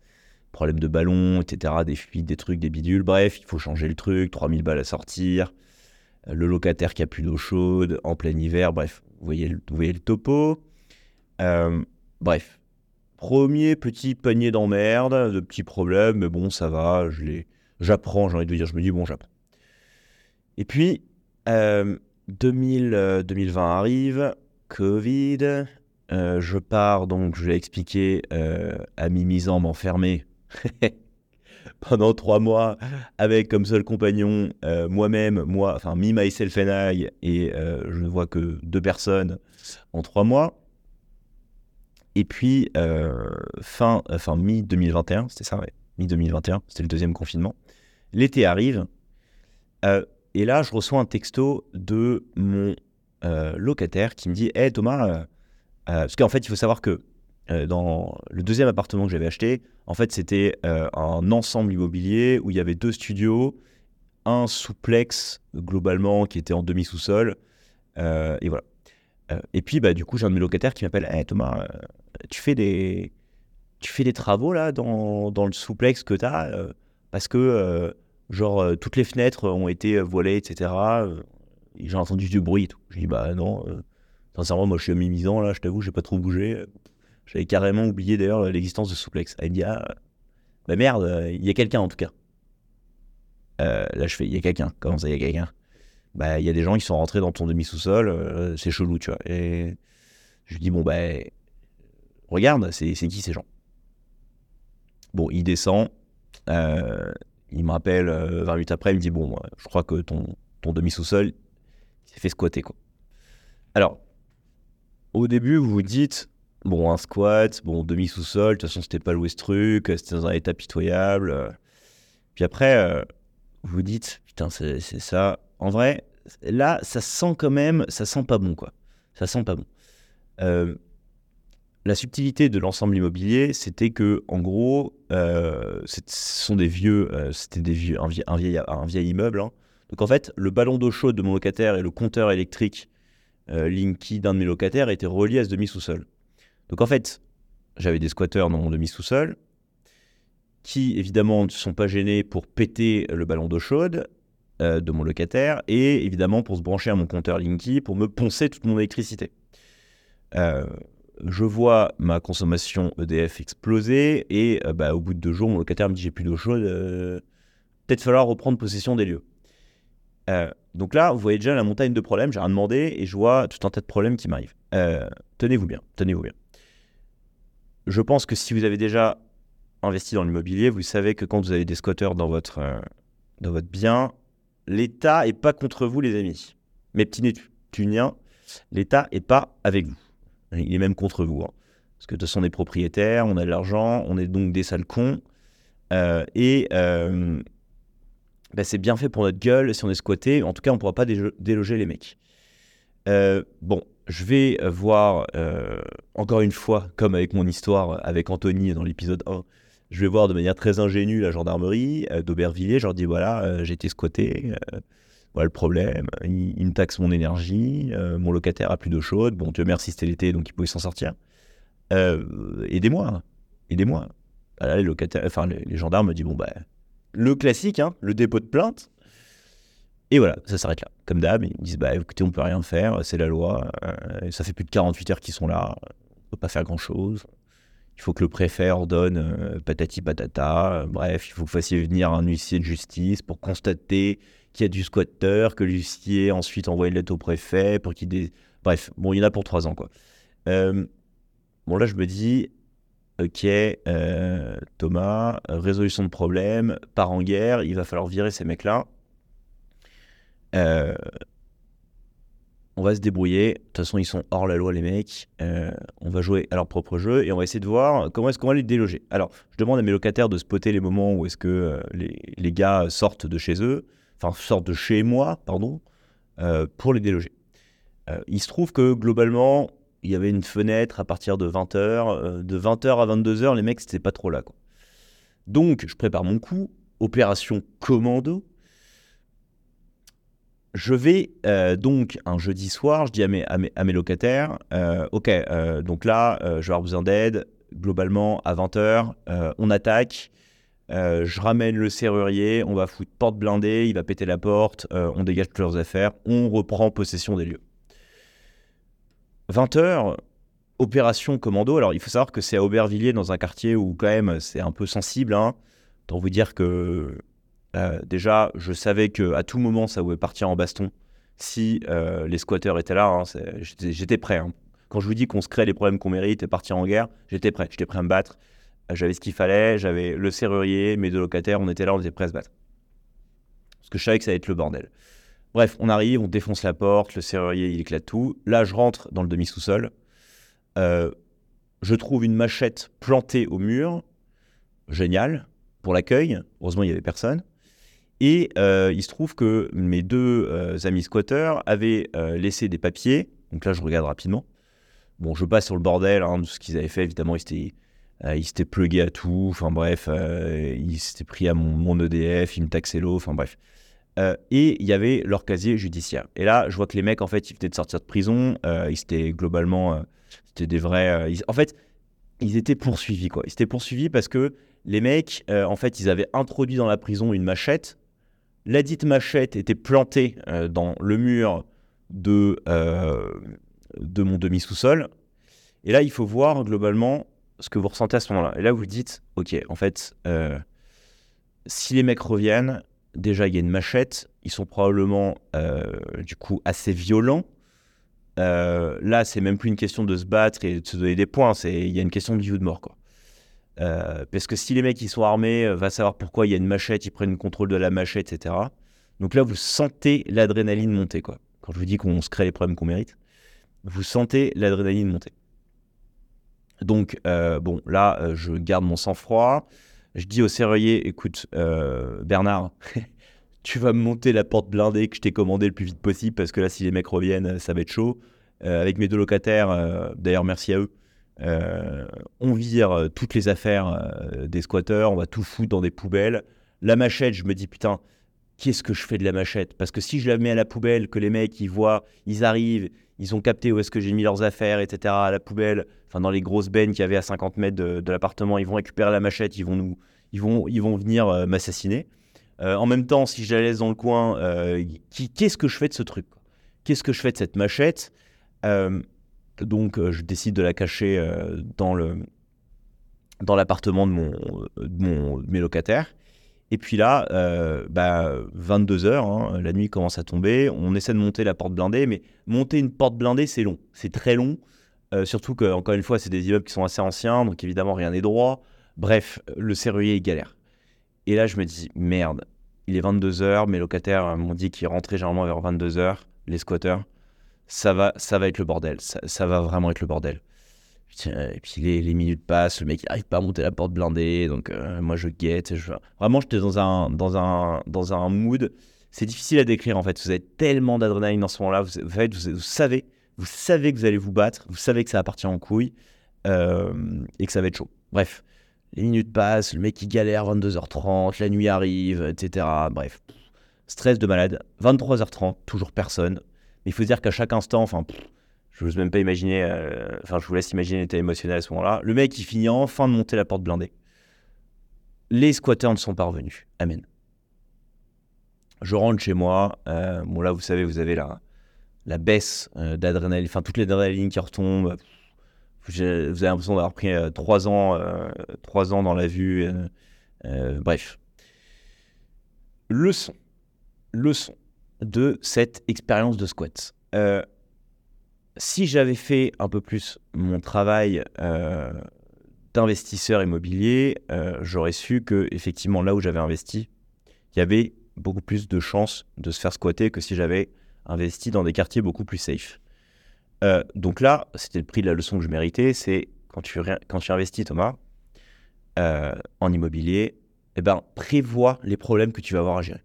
Problème de ballon, etc. Des fuites, des trucs, des bidules. Bref, il faut changer le truc. 3000 balles à sortir. Euh, le locataire qui a plus d'eau chaude en plein hiver. Bref, vous voyez le, topo. Euh, bref, premier petit panier d'emmerde, de petits problèmes, mais bon, ça va. J'apprends, j'ai envie de dire. Je me dis bon, j'apprends. Et puis, 2000, euh, 2020 arrive. Covid. Euh, je pars, donc je l'ai expliqué, euh, à mi-misant m'enfermer (laughs) pendant trois mois avec comme seul compagnon euh, moi-même, moi, enfin me, myself and I, et je ne vois que deux personnes en trois mois. Et puis, fin, fin mi-2021, c'était ça, ouais, mi-2021, c'était le deuxième confinement. L'été arrive, et là, je reçois un texto de mon euh, locataire qui me dit Hé Thomas, euh, euh, parce qu'en fait, il faut savoir que dans le deuxième appartement que j'avais acheté, en fait, c'était un ensemble immobilier où il y avait deux studios, un souplex globalement qui était en demi-sous-sol, et voilà. et puis, bah, du coup, j'ai un de mes locataires qui m'appelle Hé Thomas, tu fais des tu fais des travaux là dans, dans le souplex que tu as parce que genre toutes les fenêtres ont été voilées, etc j'ai entendu du bruit et tout. Je dis, bah non, euh, sincèrement, moi je suis à mi-misant là, je t'avoue, j'ai pas trop bougé. J'avais carrément oublié d'ailleurs l'existence de Souplex. Elle me dit, ah, bah merde, il y a quelqu'un en tout cas. Euh, là, je fais, il y a quelqu'un. Comment ça, il y a quelqu'un? Bah, il y a des gens qui sont rentrés dans ton demi-sous-sol, euh, c'est chelou, tu vois. Et je lui dis, bon, bah, regarde, c'est qui ces gens? Bon, il descend, il me rappelle 20 minutes après, il me dit, bon, je crois que ton, ton demi-sous-sol, s'est fait squatter. Quoi. Alors, au début, vous vous dites, bon, un squat, bon, demi-sous-sol, de toute façon, c'était pas loué ce truc, c'était dans un état pitoyable. Puis après, euh, vous vous dites, putain, c'est ça. En vrai, là, ça sent quand même, ça sent pas bon, quoi. Ça sent pas bon. Euh, la subtilité de l'ensemble immobilier, c'était que, en gros, euh, ce sont des vieux, c'était des vieux, un, vieil, un vieil, immeuble. Hein. Donc en fait, le ballon d'eau chaude de mon locataire et le compteur électrique Linky d'un de mes locataires étaient reliés à ce demi sous-sol. Donc en fait, j'avais des squatteurs dans mon demi sous-sol qui évidemment ne sont pas gênés pour péter le ballon d'eau chaude euh, de mon locataire et évidemment pour se brancher à mon compteur Linky pour me poncer toute mon électricité. Euh, je vois ma consommation EDF exploser et euh, bah, au bout de deux jours, mon locataire me dit j'ai plus d'eau chaude, peut-être falloir reprendre possession des lieux. Donc là, vous voyez déjà la montagne de problèmes, j'ai rien demandé et je vois tout un tas de problèmes qui m'arrivent. tenez-vous bien, tenez-vous bien. Je pense que si vous avez déjà investi dans l'immobilier, vous savez que quand vous avez des squatteurs dans votre, dans votre bien, l'État est pas contre vous, les amis. Mes petits Neptuniens, l'État est pas avec vous. Il est même contre vous. Hein. Parce que de toute façon, on est propriétaires, on a de l'argent, on est donc des sales cons. Euh, et euh, bah, c'est bien fait pour notre gueule si on est squatté. En tout cas, on ne pourra pas déloger les mecs. Euh, bon, je vais voir, encore une fois, comme avec mon histoire avec Anthony dans l'épisode 1, je vais voir de manière très ingénue la gendarmerie euh, d'Aubervilliers. Je leur dis voilà, euh, j'ai été squatté. Euh, voilà le problème. Ils, me taxent mon énergie. mon locataire a plus d'eau chaude. Bon, Dieu merci, c'était l'été, donc il pouvait s'en sortir. aidez-moi. Aidez-moi. Ah les, locataires, enfin, les, gendarmes me disent bon, bah, le classique, hein, le dépôt de plainte. Et voilà, ça s'arrête là. Comme d'hab, ils disent bah écoutez, on peut rien faire, c'est la loi. ça fait plus de 48 heures qu'ils sont là. On peut pas faire grand chose il faut que le préfet ordonne euh, patati patata. Euh, bref, il faut que vous fassiez venir un huissier de justice pour constater qu'il y a du squatter, que l'huissier ensuite envoie une lettre au préfet pour qu'il. Bref, bon, il y en a pour trois ans, quoi. Euh, bon, là, je me dis, ok, Thomas, résolution de problème, part en guerre, il va falloir virer ces mecs-là on va se débrouiller. De toute façon, ils sont hors la loi, les mecs. Euh, on va jouer à leur propre jeu et on va essayer de voir comment est-ce qu'on va les déloger. Alors, je demande à mes locataires de spotter les moments où est-ce que euh, les, gars sortent de chez eux, enfin, sortent de chez moi, pardon, euh, pour les déloger. il se trouve que globalement, il y avait une fenêtre à partir de 20h. de 20h à 22h, les mecs, c'était pas trop là. Quoi. Donc, je prépare mon coup. Opération commando je vais euh, donc un jeudi soir, je dis à mes, locataires, euh, ok, euh, donc là, je vais avoir besoin d'aide. Globalement, à 20h, on attaque. je ramène le serrurier, on va foutre porte blindée, il va péter la porte, on dégage toutes leurs affaires, on reprend possession des lieux. 20h, opération commando. Alors, il faut savoir que c'est à Aubervilliers, dans un quartier où, quand même, c'est un peu sensible. Hein. Vous dire que euh, déjà, je savais que à tout moment, ça pouvait partir en baston si euh, les squatteurs étaient là. Hein, j'étais prêt. Hein. Quand je vous dis qu'on se crée les problèmes qu'on mérite et partir en guerre, j'étais prêt. J'étais prêt à me battre. J'avais ce qu'il fallait. J'avais le serrurier, mes deux locataires. On était là, on était prêts à se battre. Parce que je savais que ça allait être le bordel. Bref, on arrive, on défonce la porte, le serrurier, il éclate tout. Là, je rentre dans le demi-sous-sol. je trouve une machette plantée au mur. Génial. Pour l'accueil. Heureusement, il n'y avait personne. Et euh, il se trouve que mes deux euh, amis squatteurs avaient euh, laissé des papiers. Donc là, je regarde rapidement. Bon, je passe sur le bordel hein, de ce qu'ils avaient fait. Évidemment, ils s'étaient, ils plugués à tout. Enfin bref, ils s'étaient pris à mon, mon, EDF, ils me taxaient l'eau. Enfin bref. Et il y avait leur casier judiciaire. Et là, je vois que les mecs, en fait, ils venaient de sortir de prison. ils étaient globalement, c'était des vrais. en fait, ils étaient poursuivis, quoi. Ils étaient poursuivis parce que les mecs, en fait, ils avaient introduit dans la prison une machette la dite machette était plantée euh, dans le mur de, euh, de mon demi-sous-sol. Et là, il faut voir globalement ce que vous ressentez à ce moment-là. Et là, vous dites, ok, en fait, euh, si les mecs reviennent, déjà, il y a une machette, ils sont probablement, du coup, assez violents. là, c'est même plus une question de se battre et de se donner des points, il y a une question de vie ou de mort, quoi. Euh, parce que si les mecs ils sont armés, euh, va savoir pourquoi il y a une machette, ils prennent le contrôle de la machette, etc. Donc là, vous sentez l'adrénaline monter, quoi. Quand je vous dis qu'on se crée les problèmes qu'on mérite, vous sentez l'adrénaline monter. Donc, euh, bon, là, je garde mon sang-froid. Je dis au serrurier, écoute, Bernard, (laughs) tu vas me monter la porte blindée que je t'ai commandée le plus vite possible parce que là, si les mecs reviennent, ça va être chaud. Euh, avec mes deux locataires, euh, d'ailleurs, merci à eux, euh, on vire toutes les affaires des squatteurs, on va tout foutre dans des poubelles. La machette, je me dis, putain, qu'est-ce que je fais de la machette? Parce que si je la mets à la poubelle, que les mecs, ils voient, ils arrivent, ils ont capté où est-ce que j'ai mis leurs affaires, etc., à la poubelle, enfin, dans les grosses bennes qu'il y avait à 50 mètres de, l'appartement, ils vont récupérer la machette, ils vont, nous, ils vont, ils vont venir m'assassiner. en même temps, si je la laisse dans le coin, qu'est-ce que je fais de ce truc Qu'est-ce que je fais de cette machette? Euh, donc, euh, je décide de la cacher euh, dans le dans l'appartement de, mon, de, mes locataires. Et puis là, bah, 22 h hein, la nuit commence à tomber. On essaie de monter la porte blindée, mais monter une porte blindée, c'est long. C'est très long. surtout que, encore une fois, c'est des immeubles qui sont assez anciens, donc évidemment, rien n'est droit. Bref, le serrurier est galère. Et là, je me dis, merde, il est 22 h mes locataires m'ont dit qu'ils rentraient généralement vers 22 h les squatteurs ça va, ça va être le bordel. Ça, va vraiment être le bordel. Et puis les, minutes passent, le mec n'arrive pas à monter la porte blindée, donc euh, moi je guette. Je... Vraiment, j'étais dans un, dans, un, dans un mood. C'est difficile à décrire en fait. Vous avez tellement d'adrénaline dans ce moment-là. Vous, vous, savez, vous savez que vous allez vous battre, vous savez que ça appartient en couille euh, et que ça va être chaud. Bref, les minutes passent, le mec il galère 22h30, la nuit arrive, etc. Bref, stress de malade. 23h30, toujours personne. Mais il faut dire qu'à chaque instant, enfin, je n'ose même pas imaginer, euh, enfin, je vous laisse imaginer l'état émotionnel à ce moment-là. Le mec, il finit enfin de monter la porte blindée. Les squatteurs ne sont pas revenus. Amen. Je rentre chez moi. Euh, bon, là, vous savez, vous avez la, la baisse euh, d'adrénaline, enfin, toutes les adrénalines qui retombent. Vous avez l'impression d'avoir pris trois ans, trois ans dans la vue. bref. Leçon. Leçon de cette expérience de squat. Euh, si j'avais fait un peu plus mon travail euh, d'investisseur immobilier, euh, j'aurais su que effectivement là où j'avais investi, il y avait beaucoup plus de chances de se faire squatter que si j'avais investi dans des quartiers beaucoup plus safe. donc là, c'était le prix de la leçon que je méritais, c'est quand tu, quand investis Thomas en immobilier, eh ben, prévois les problèmes que tu vas avoir à gérer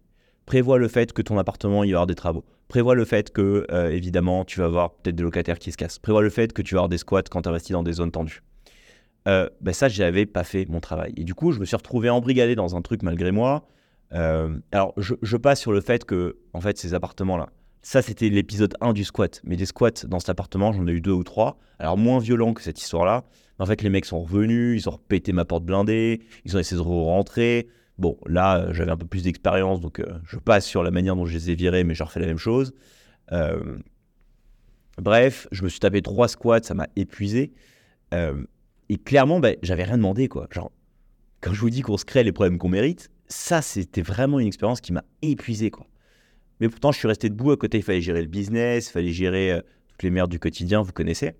prévois le fait que ton appartement, il va y avoir des travaux. Prévois le fait que, euh, évidemment, tu vas avoir peut-être des locataires qui se cassent. Prévois le fait que tu vas avoir des squats quand tu investis dans des zones tendues. Euh, ben ça, j'avais pas fait mon travail. Et du coup, je me suis retrouvé embrigadé dans un truc malgré moi. Euh, alors, je, passe sur le fait que, en fait, ces appartements-là, ça, c'était l'épisode 1 du squat. Mais des squats dans cet appartement, j'en ai eu deux ou trois. Alors, moins violent que cette histoire-là. En fait, les mecs sont revenus, ils ont pété ma porte blindée, ils ont essayé de rentrer. Bon, là, euh, j'avais un peu plus d'expérience, donc euh, je passe sur la manière dont je les ai virés, mais je refais la même chose. Euh, bref, je me suis tapé trois squats, ça m'a épuisé. et clairement, ben, j'avais rien demandé, quoi. Genre, quand je vous dis qu'on se crée les problèmes qu'on mérite, ça, c'était vraiment une expérience qui m'a épuisé, quoi. Mais pourtant, je suis resté debout à côté, il fallait gérer le business, il fallait gérer toutes les merdes du quotidien, vous connaissez.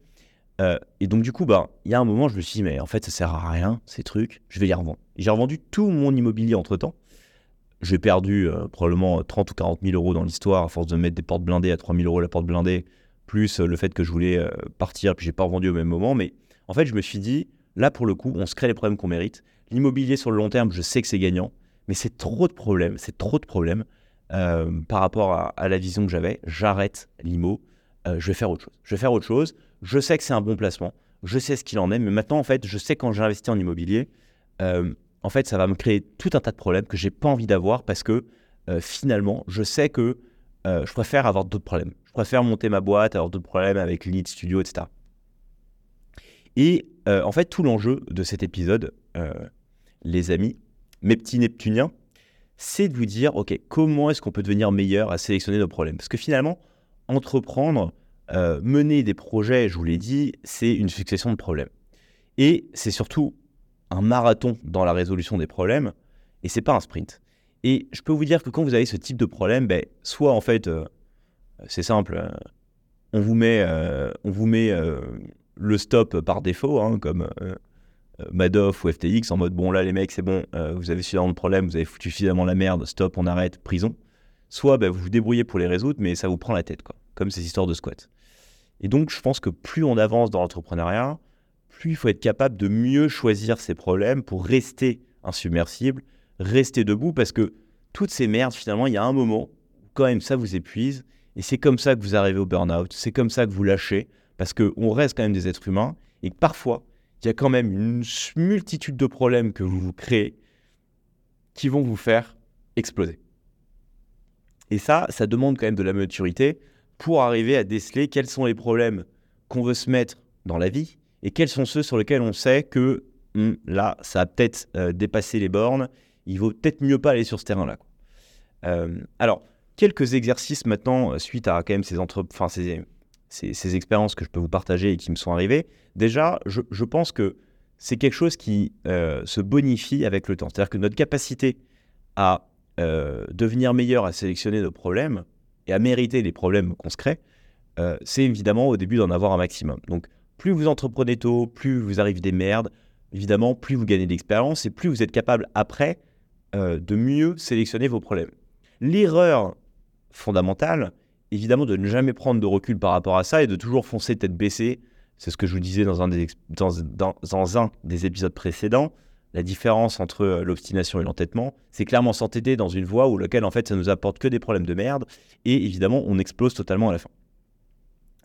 Euh, et donc, du coup, bah, il y a un moment, je me suis dit, mais en fait, ça sert à rien, ces trucs, je vais les revendre. J'ai revendu tout mon immobilier entre temps. J'ai perdu euh, probablement 30 ou 40 000 euros dans l'histoire à force de mettre des portes blindées à 3 000 euros la porte blindée, plus euh, le fait que je voulais partir, puis j'ai pas revendu au même moment. Mais en fait, je me suis dit, là, pour le coup, on se crée les problèmes qu'on mérite. L'immobilier sur le long terme, je sais que c'est gagnant, mais c'est trop de problèmes, c'est trop de problèmes par rapport à, à, la vision que j'avais. J'arrête l'IMO, je vais faire autre chose. Je vais faire autre chose je sais que c'est un bon placement, je sais ce qu'il en est, mais maintenant, en fait, je sais quand j'investis en immobilier, euh, en fait, ça va me créer tout un tas de problèmes que j'ai pas envie d'avoir parce que euh, finalement, je sais que euh, je préfère avoir d'autres problèmes. Je préfère monter ma boîte, avoir d'autres problèmes avec Lead Studio, etc. Et en fait, tout l'enjeu de cet épisode, les amis, mes petits Neptuniens, c'est de vous dire, OK, comment est-ce qu'on peut devenir meilleur à sélectionner nos problèmes? Parce que finalement, entreprendre, euh, mener des projets, je vous l'ai dit, c'est une succession de problèmes. Et c'est surtout un marathon dans la résolution des problèmes, et c'est pas un sprint. Et je peux vous dire que quand vous avez ce type de problème, ben, soit en fait, euh, c'est simple, euh, on vous met, on vous met le stop par défaut, hein, comme Madoff ou FTX, en mode bon là les mecs c'est bon, vous avez suffisamment de problèmes, vous avez foutu suffisamment la merde, stop, on arrête, prison. Soit ben, vous vous débrouillez pour les résoudre, mais ça vous prend la tête, quoi, comme ces histoires de squat. Et donc, je pense que plus on avance dans l'entrepreneuriat, plus il faut être capable de mieux choisir ses problèmes pour rester insubmersible, rester debout, parce que toutes ces merdes, finalement, il y a un moment où quand même ça vous épuise. Et c'est comme ça que vous arrivez au burn-out. C'est comme ça que vous lâchez. Parce qu'on reste quand même des êtres humains. Et que parfois, il y a quand même une multitude de problèmes que vous vous créez qui vont vous faire exploser. Et ça, ça demande quand même de la maturité pour arriver à déceler quels sont les problèmes qu'on veut se mettre dans la vie et quels sont ceux sur lesquels on sait que hum, là, ça a peut-être euh, dépassé les bornes, il vaut peut-être mieux pas aller sur ce terrain-là. Euh, alors, quelques exercices maintenant, euh, suite à quand même ces, entre... enfin, ces, ces, expériences que je peux vous partager et qui me sont arrivées. Déjà, je, je pense que c'est quelque chose qui se bonifie avec le temps. C'est-à-dire que notre capacité à devenir meilleur à sélectionner nos problèmes et à mériter les problèmes qu'on se crée, c'est évidemment au début d'en avoir un maximum. Donc, plus vous entreprenez tôt, plus vous arrivez des merdes, évidemment, plus vous gagnez d'expérience et plus vous êtes capable après euh, de mieux sélectionner vos problèmes. L'erreur fondamentale, évidemment, de ne jamais prendre de recul par rapport à ça et de toujours foncer tête baissée. C'est ce que je vous disais dans un des, dans, un des épisodes précédents. La différence entre euh, l'obstination et l'entêtement, c'est clairement s'entêter dans une voie où laquelle en fait ça nous apporte que des problèmes de merde et évidemment on explose totalement à la fin.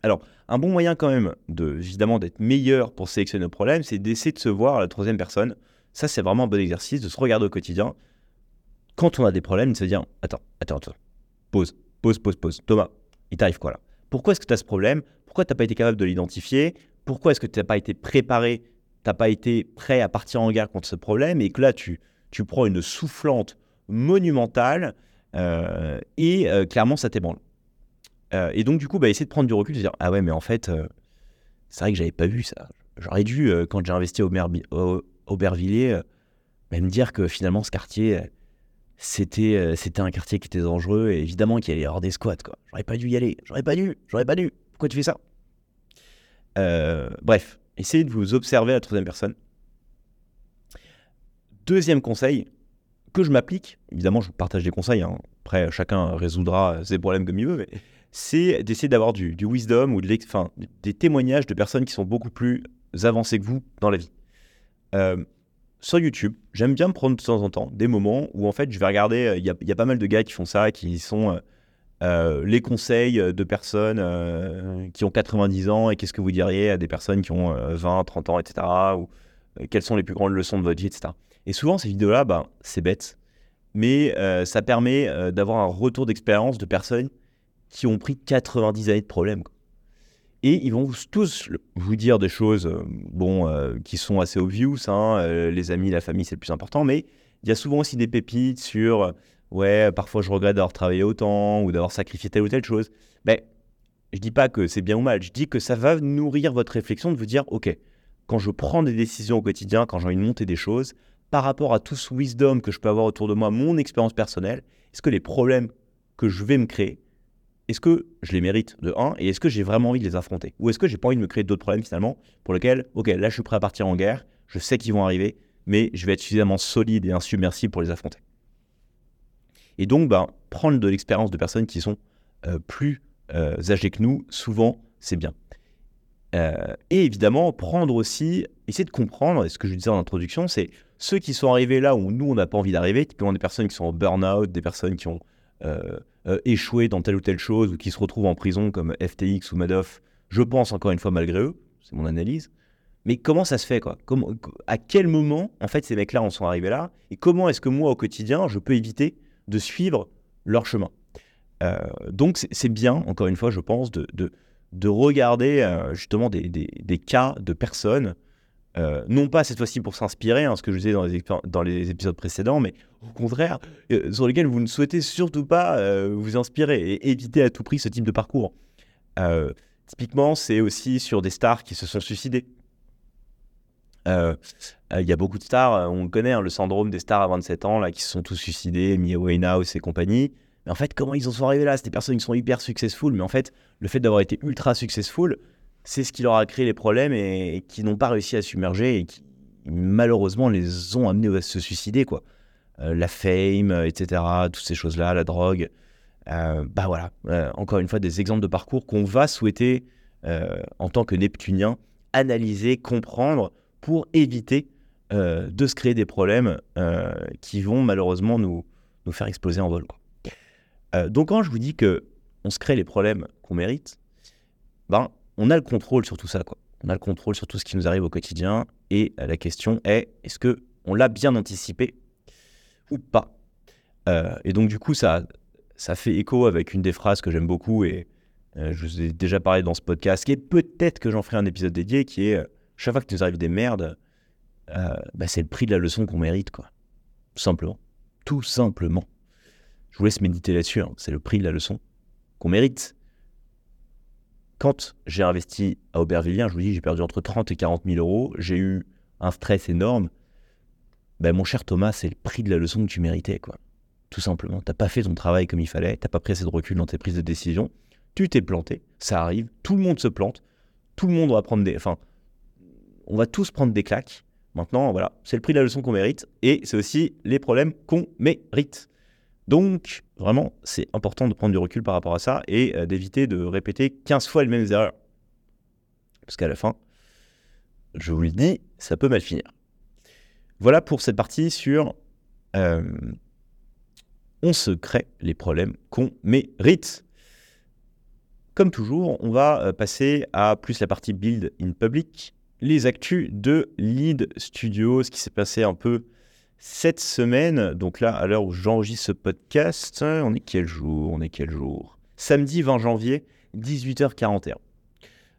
Alors, un bon moyen quand même, de, évidemment, d'être meilleur pour sélectionner nos problèmes, c'est d'essayer de se voir à la troisième personne. Ça, c'est vraiment un bon exercice de se regarder au quotidien. Quand on a des problèmes, de se dire Attends, attends, attends. Pause, pause, pause, pause. Thomas, il t'arrive quoi là? Pourquoi est-ce que tu as ce problème? Pourquoi tu n'as pas été capable de l'identifier? Pourquoi est-ce que tu n'as pas été préparé Tu n'as pas été prêt à partir en guerre contre ce problème Et que là, tu, tu prends une soufflante monumentale euh, et euh, clairement, ça t'ébranle. Euh, et donc, du coup, bah, essayer de prendre du recul, de dire Ah ouais, mais en fait, c'est vrai que j'avais pas vu ça. J'aurais dû, quand j'ai investi au, Aubervilliers, me dire que finalement, ce quartier, c'était c'était un quartier qui était dangereux et évidemment qu'il allait avoir des squats. J'aurais pas dû y aller. J'aurais pas dû. J'aurais pas dû. Pourquoi tu fais ça? Bref, essayez de vous observer à la troisième personne. Deuxième conseil que je m'applique, évidemment, je partage des conseils. Hein. Après, chacun résoudra ses problèmes comme il veut, mais c'est d'essayer d'avoir du, wisdom ou de enfin, des témoignages de personnes qui sont beaucoup plus avancées que vous dans la vie. Euh, sur YouTube, j'aime bien prendre de temps en temps des moments où en fait je vais regarder, euh, il y, a pas mal de gars qui font ça, qui sont euh, les conseils de personnes qui ont 90 ans et qu'est-ce que vous diriez à des personnes qui ont 20, 30 ans, etc. Ou quelles sont les plus grandes leçons de votre vie, etc. Et souvent ces vidéos-là, ben, c'est bête, mais ça permet d'avoir un retour d'expérience de personnes qui ont pris 90 années de problème. Et ils vont tous vous dire des choses euh, bon, euh, qui sont assez obvious. Hein, euh, les amis, la famille, c'est le plus important. Mais il y a souvent aussi des pépites sur ouais, parfois je regrette d'avoir travaillé autant ou d'avoir sacrifié telle ou telle chose. Ben, je dis pas que c'est bien ou mal. Je dis que ça va nourrir votre réflexion de vous dire ok, quand je prends des décisions au quotidien, quand j'ai envie de monter des choses, par rapport à tout ce wisdom que je peux avoir autour de moi, mon expérience personnelle, est-ce que les problèmes que je vais me créer, est-ce que je les mérite de 1 et est-ce que j'ai vraiment envie de les affronter? Ou est-ce que j'ai pas envie de me créer d'autres problèmes finalement pour lesquels, ok, là je suis prêt à partir en guerre, je sais qu'ils vont arriver, mais je vais être suffisamment solide et insubmersible pour les affronter. Et donc, ben, prendre de l'expérience de personnes qui sont euh, plus euh, âgées que nous, souvent, c'est bien. Euh, et évidemment, prendre aussi, essayer de comprendre, et ce que je disais en introduction, c'est ceux qui sont arrivés là où nous, on n'a pas envie d'arriver, typiquement des personnes qui sont en burn-out, des personnes qui ont échoué dans telle ou telle chose ou qui se retrouvent en prison comme FTX ou Madoff, je pense encore une fois malgré eux, c'est mon analyse. Mais comment ça se fait quoi? À quel moment, en fait, ces mecs-là en sont arrivés là? Et comment est-ce que moi, au quotidien, je peux éviter de suivre leur chemin euh, Donc, c'est bien, encore une fois, je pense, de, de, regarder euh, justement des, cas de personnes euh, non pas cette fois-ci pour s'inspirer, hein, ce que je disais dans les, dans les épisodes précédents, mais au contraire, sur lesquels vous ne souhaitez surtout pas vous inspirer et éviter à tout prix ce type de parcours. typiquement, c'est aussi sur des stars qui se sont suicidés. Il y a beaucoup de stars, on connaît hein, le syndrome des stars à 27 ans là, qui se sont tous suicidés, Mia Winehouse et compagnie. Mais en fait, comment ils en sont arrivés là? C'est des personnes qui sont hyper successful, mais en fait, le fait d'avoir été ultra successful, c'est ce qui leur a créé les problèmes et, qui n'ont pas réussi à submerger et qui malheureusement les ont amenés à se suicider quoi. Euh, la fame, euh, etc. Toutes ces choses-là, la drogue. Euh, bah voilà, encore une fois des exemples de parcours qu'on va souhaiter en tant que Neptunien analyser, comprendre pour éviter de se créer des problèmes qui vont malheureusement nous, nous faire exploser en vol. Quoi. donc quand je vous dis que on se crée les problèmes qu'on mérite, ben, on a le contrôle sur tout ça. Quoi. On a le contrôle sur tout ce qui nous arrive au quotidien. Et la question est, est-ce que on l'a bien anticipé ou pas? Et donc du coup, ça, ça fait écho avec une des phrases que j'aime beaucoup et je vous ai déjà parlé dans ce podcast, et peut-être que j'en ferai un épisode dédié, qui est chaque fois que nous arrive des merdes, euh, bah, c'est le prix de la leçon qu'on mérite, quoi. Tout simplement. Tout simplement. Je vous laisse méditer là-dessus. Hein. C'est le prix de la leçon qu'on mérite. Quand j'ai investi à Aubervilliers, je vous dis, j'ai perdu entre 30 et 40 000 euros. J'ai eu un stress énorme. Ben, mon cher Thomas, c'est le prix de la leçon que tu méritais, quoi. Tout simplement. T'as pas fait ton travail comme il fallait. T'as pas pris assez de recul dans tes prises de décision. Tu t'es planté. Ça arrive. Tout le monde se plante. Tout le monde va prendre des. Enfin, on va tous prendre des claques. Maintenant, voilà, c'est le prix de la leçon qu'on mérite et c'est aussi les problèmes qu'on mérite. Donc, vraiment, c'est important de prendre du recul par rapport à ça et euh, d'éviter de répéter 15 fois les mêmes erreurs. Parce qu'à la fin, je vous le dis, ça peut mal finir. Voilà pour cette partie sur euh, on se crée les problèmes qu'on mérite. Comme toujours, on va euh, passer à plus la partie build in public les actus de Lead Studio, ce qui s'est passé un peu cette semaine. Donc là, à l'heure où j'enregistre ce podcast, on est quel jour? On est quel jour? Samedi 20 janvier, 18h41.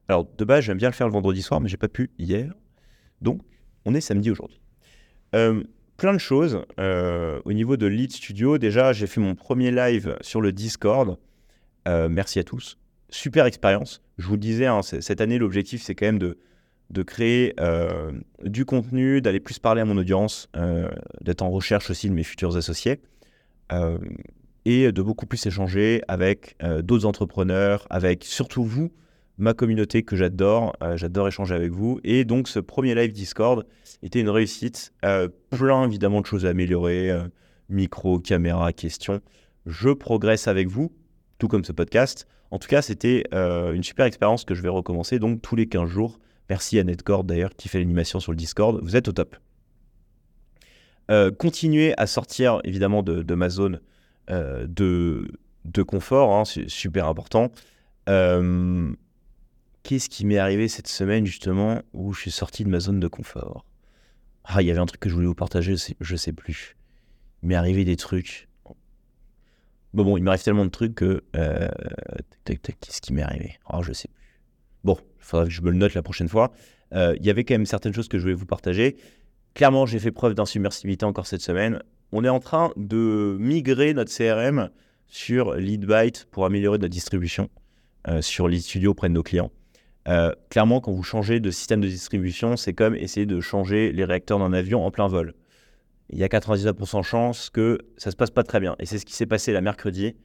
Alors de base, j'aime bien le faire le vendredi soir, mais j'ai pas pu hier. Donc, on est samedi aujourd'hui. Euh, plein de choses euh, au niveau de Lead Studio. Déjà, j'ai fait mon premier live sur le Discord. Euh, merci à tous. Super expérience. Je vous le disais, hein, cette année, l'objectif, c'est quand même de, de créer euh, du contenu, d'aller plus parler à mon audience, euh, d'être en recherche aussi de mes futurs associés euh, et de beaucoup plus échanger avec d'autres entrepreneurs, avec surtout vous, ma communauté que j'adore. j'adore échanger avec vous. Et donc ce premier live Discord était une réussite. plein évidemment de choses à améliorer, micro, caméra, questions. Je progresse avec vous, tout comme ce podcast. En tout cas, c'était une super expérience que je vais recommencer donc tous les 15 jours Merci à Netcord d'ailleurs qui fait l'animation sur le Discord. Vous êtes au top. Euh, continuez à sortir évidemment de, ma zone euh, de, confort, hein, c'est super important. Euh, qu'est-ce qui m'est arrivé cette semaine justement où je suis sorti de ma zone de confort? Ah, il y avait un truc que je voulais vous partager, je sais, plus. Il m'est arrivé des trucs. Bon, bon, il m'arrive tellement de trucs que. Qu'est-ce qui m'est arrivé? Oh, je sais. Bon, il faudra que je me le note la prochaine fois. Euh, il y avait quand même certaines choses que je voulais vous partager. Clairement, j'ai fait preuve d'insubmersibilité encore cette semaine. On est en train de migrer notre CRM sur Leadbyte pour améliorer notre distribution euh, sur Lead Studio auprès de nos clients. Euh, clairement, quand vous changez de système de distribution, c'est comme essayer de changer les réacteurs d'un avion en plein vol. Il y a 99% de chances que ça se passe pas très bien. Et c'est ce qui s'est passé la mercredi.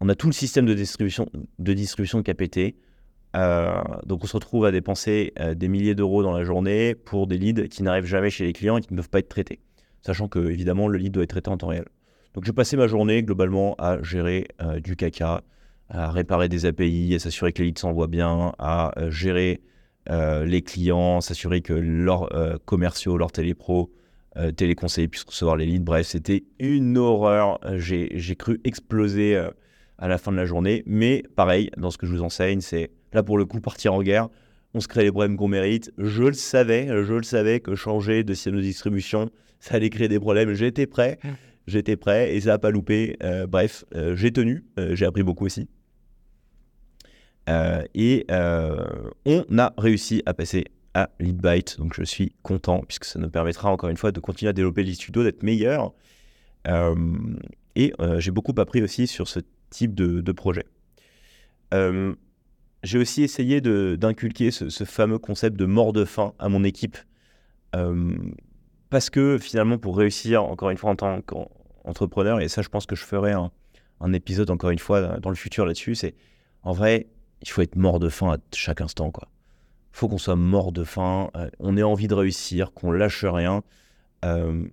On a tout le système de distribution de, distribution qui a pété. Euh, donc on se retrouve à dépenser euh, des milliers d'euros dans la journée pour des leads qui n'arrivent jamais chez les clients et qui ne peuvent pas être traités. Sachant que évidemment le lead doit être traité en temps réel. Donc j'ai passé ma journée globalement à gérer euh, du caca, à réparer des API, à s'assurer que les leads s'envoient bien, à gérer les clients, s'assurer que leurs commerciaux, leurs télépros, téléconseillers puissent recevoir les leads. Bref, c'était une horreur. J'ai cru exploser à la fin de la journée. Mais pareil, dans ce que je vous enseigne, c'est Là, pour le coup, partir en guerre, on se crée les problèmes qu'on mérite. Je le savais, je le savais que changer de système de distribution, ça allait créer des problèmes. J'étais prêt, mmh. j'étais prêt et ça n'a pas loupé. Euh, bref, euh, j'ai tenu, euh, j'ai appris beaucoup aussi. et on a réussi à passer à Leadbyte, donc je suis content puisque ça nous permettra encore une fois de continuer à développer les studios, d'être meilleur. et j'ai beaucoup appris aussi sur ce type de, de projet j'ai aussi essayé d'inculquer ce, fameux concept de mort de faim à mon équipe. Euh, parce que finalement, pour réussir, encore une fois, en tant qu'entrepreneur, et ça, je pense que je ferai un, épisode, encore une fois, dans le futur là-dessus, c'est en vrai, il faut être mort de faim à chaque instant. Il faut qu'on soit mort de faim, euh, on ait envie de réussir, qu'on lâche rien. Euh,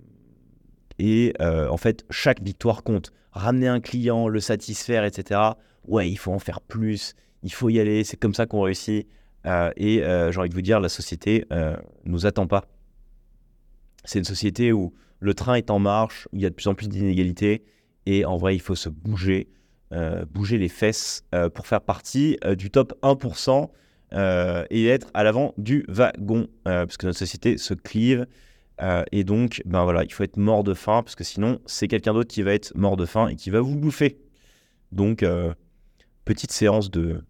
et en fait, chaque victoire compte. Ramener un client, le satisfaire, etc. Ouais, il faut en faire plus il faut y aller, c'est comme ça qu'on réussit. Euh, et euh, j'ai envie de vous dire, la société euh, nous attend pas. C'est une société où le train est en marche, où il y a de plus en plus d'inégalités, Et en vrai, il faut se bouger, bouger les fesses pour faire partie du top 1% et être à l'avant du wagon, parce que notre société se clive. et donc, ben voilà, il faut être mort de faim, parce que sinon, c'est quelqu'un d'autre qui va être mort de faim et qui va vous bouffer. Donc, petite séance de,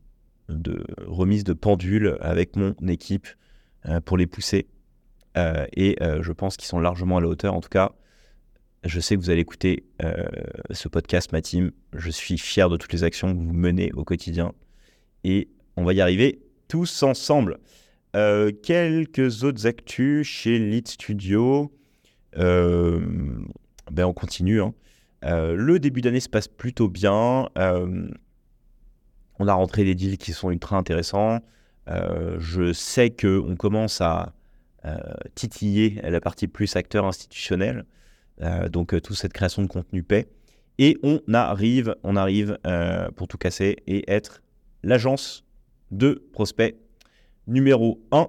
de remise de pendule avec mon équipe pour les pousser. et je pense qu'ils sont largement à la hauteur. En tout cas, je sais que vous allez écouter ce podcast, ma team. Je suis fier de toutes les actions que vous menez au quotidien. Et on va y arriver tous ensemble. quelques autres actus chez Lead Studio. ben on continue. Hein. le début d'année se passe plutôt bien. On a rentré des deals qui sont ultra intéressants. Euh, je sais qu'on commence à euh, titiller la partie plus acteur institutionnel. Euh, donc, toute cette création de contenu paix. Et on arrive, on arrive pour tout casser et être l'agence de prospects numéro 1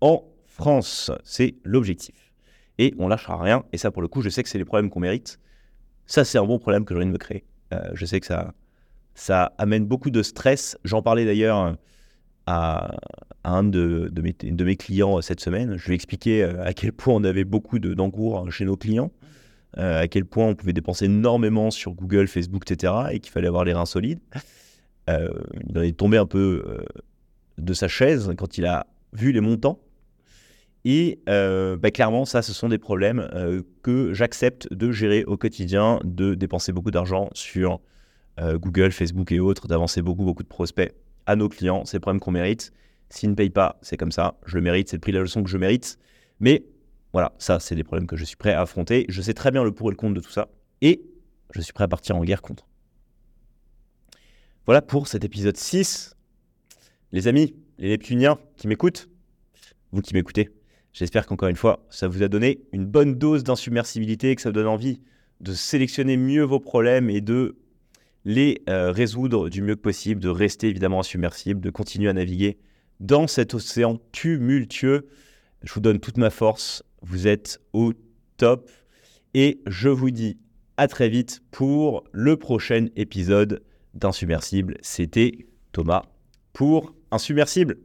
en France. C'est l'objectif. Et on lâchera rien. Et ça, pour le coup, je sais que c'est les problèmes qu'on mérite. Ça, c'est un bon problème que j'ai envie de me créer. je sais que ça, ça amène beaucoup de stress. J'en parlais d'ailleurs à, un de, mes, clients cette semaine. Je lui ai expliqué euh, à quel point on avait beaucoup d'encours chez nos clients, euh, à quel point on pouvait dépenser énormément sur Google, Facebook, etc. et qu'il fallait avoir les reins solides. Euh, il est tombé un peu de sa chaise quand il a vu les montants. Et bah, clairement, ça, ce sont des problèmes que j'accepte de gérer au quotidien, de dépenser beaucoup d'argent sur euh, Google, Facebook et autres, d'avancer beaucoup, beaucoup de prospects à nos clients. C'est le problème qu'on mérite. S'ils ne payent pas, c'est comme ça. Je le mérite, c'est le prix de la leçon que je mérite. Mais voilà, ça, c'est des problèmes que je suis prêt à affronter. Je sais très bien le pour et le contre de tout ça. Et je suis prêt à partir en guerre contre. Voilà pour cet épisode 6. Les amis, les Neptuniens qui m'écoutent, vous qui m'écoutez, j'espère qu'encore une fois, ça vous a donné une bonne dose d'insubmersibilité, que ça vous donne envie de sélectionner mieux vos problèmes et de les euh, résoudre du mieux que possible, de rester évidemment insubmersible, de continuer à naviguer dans cet océan tumultueux. Je vous donne toute ma force, vous êtes au top et je vous dis à très vite pour le prochain épisode d'Insubmersible. C'était Thomas pour Insubmersible.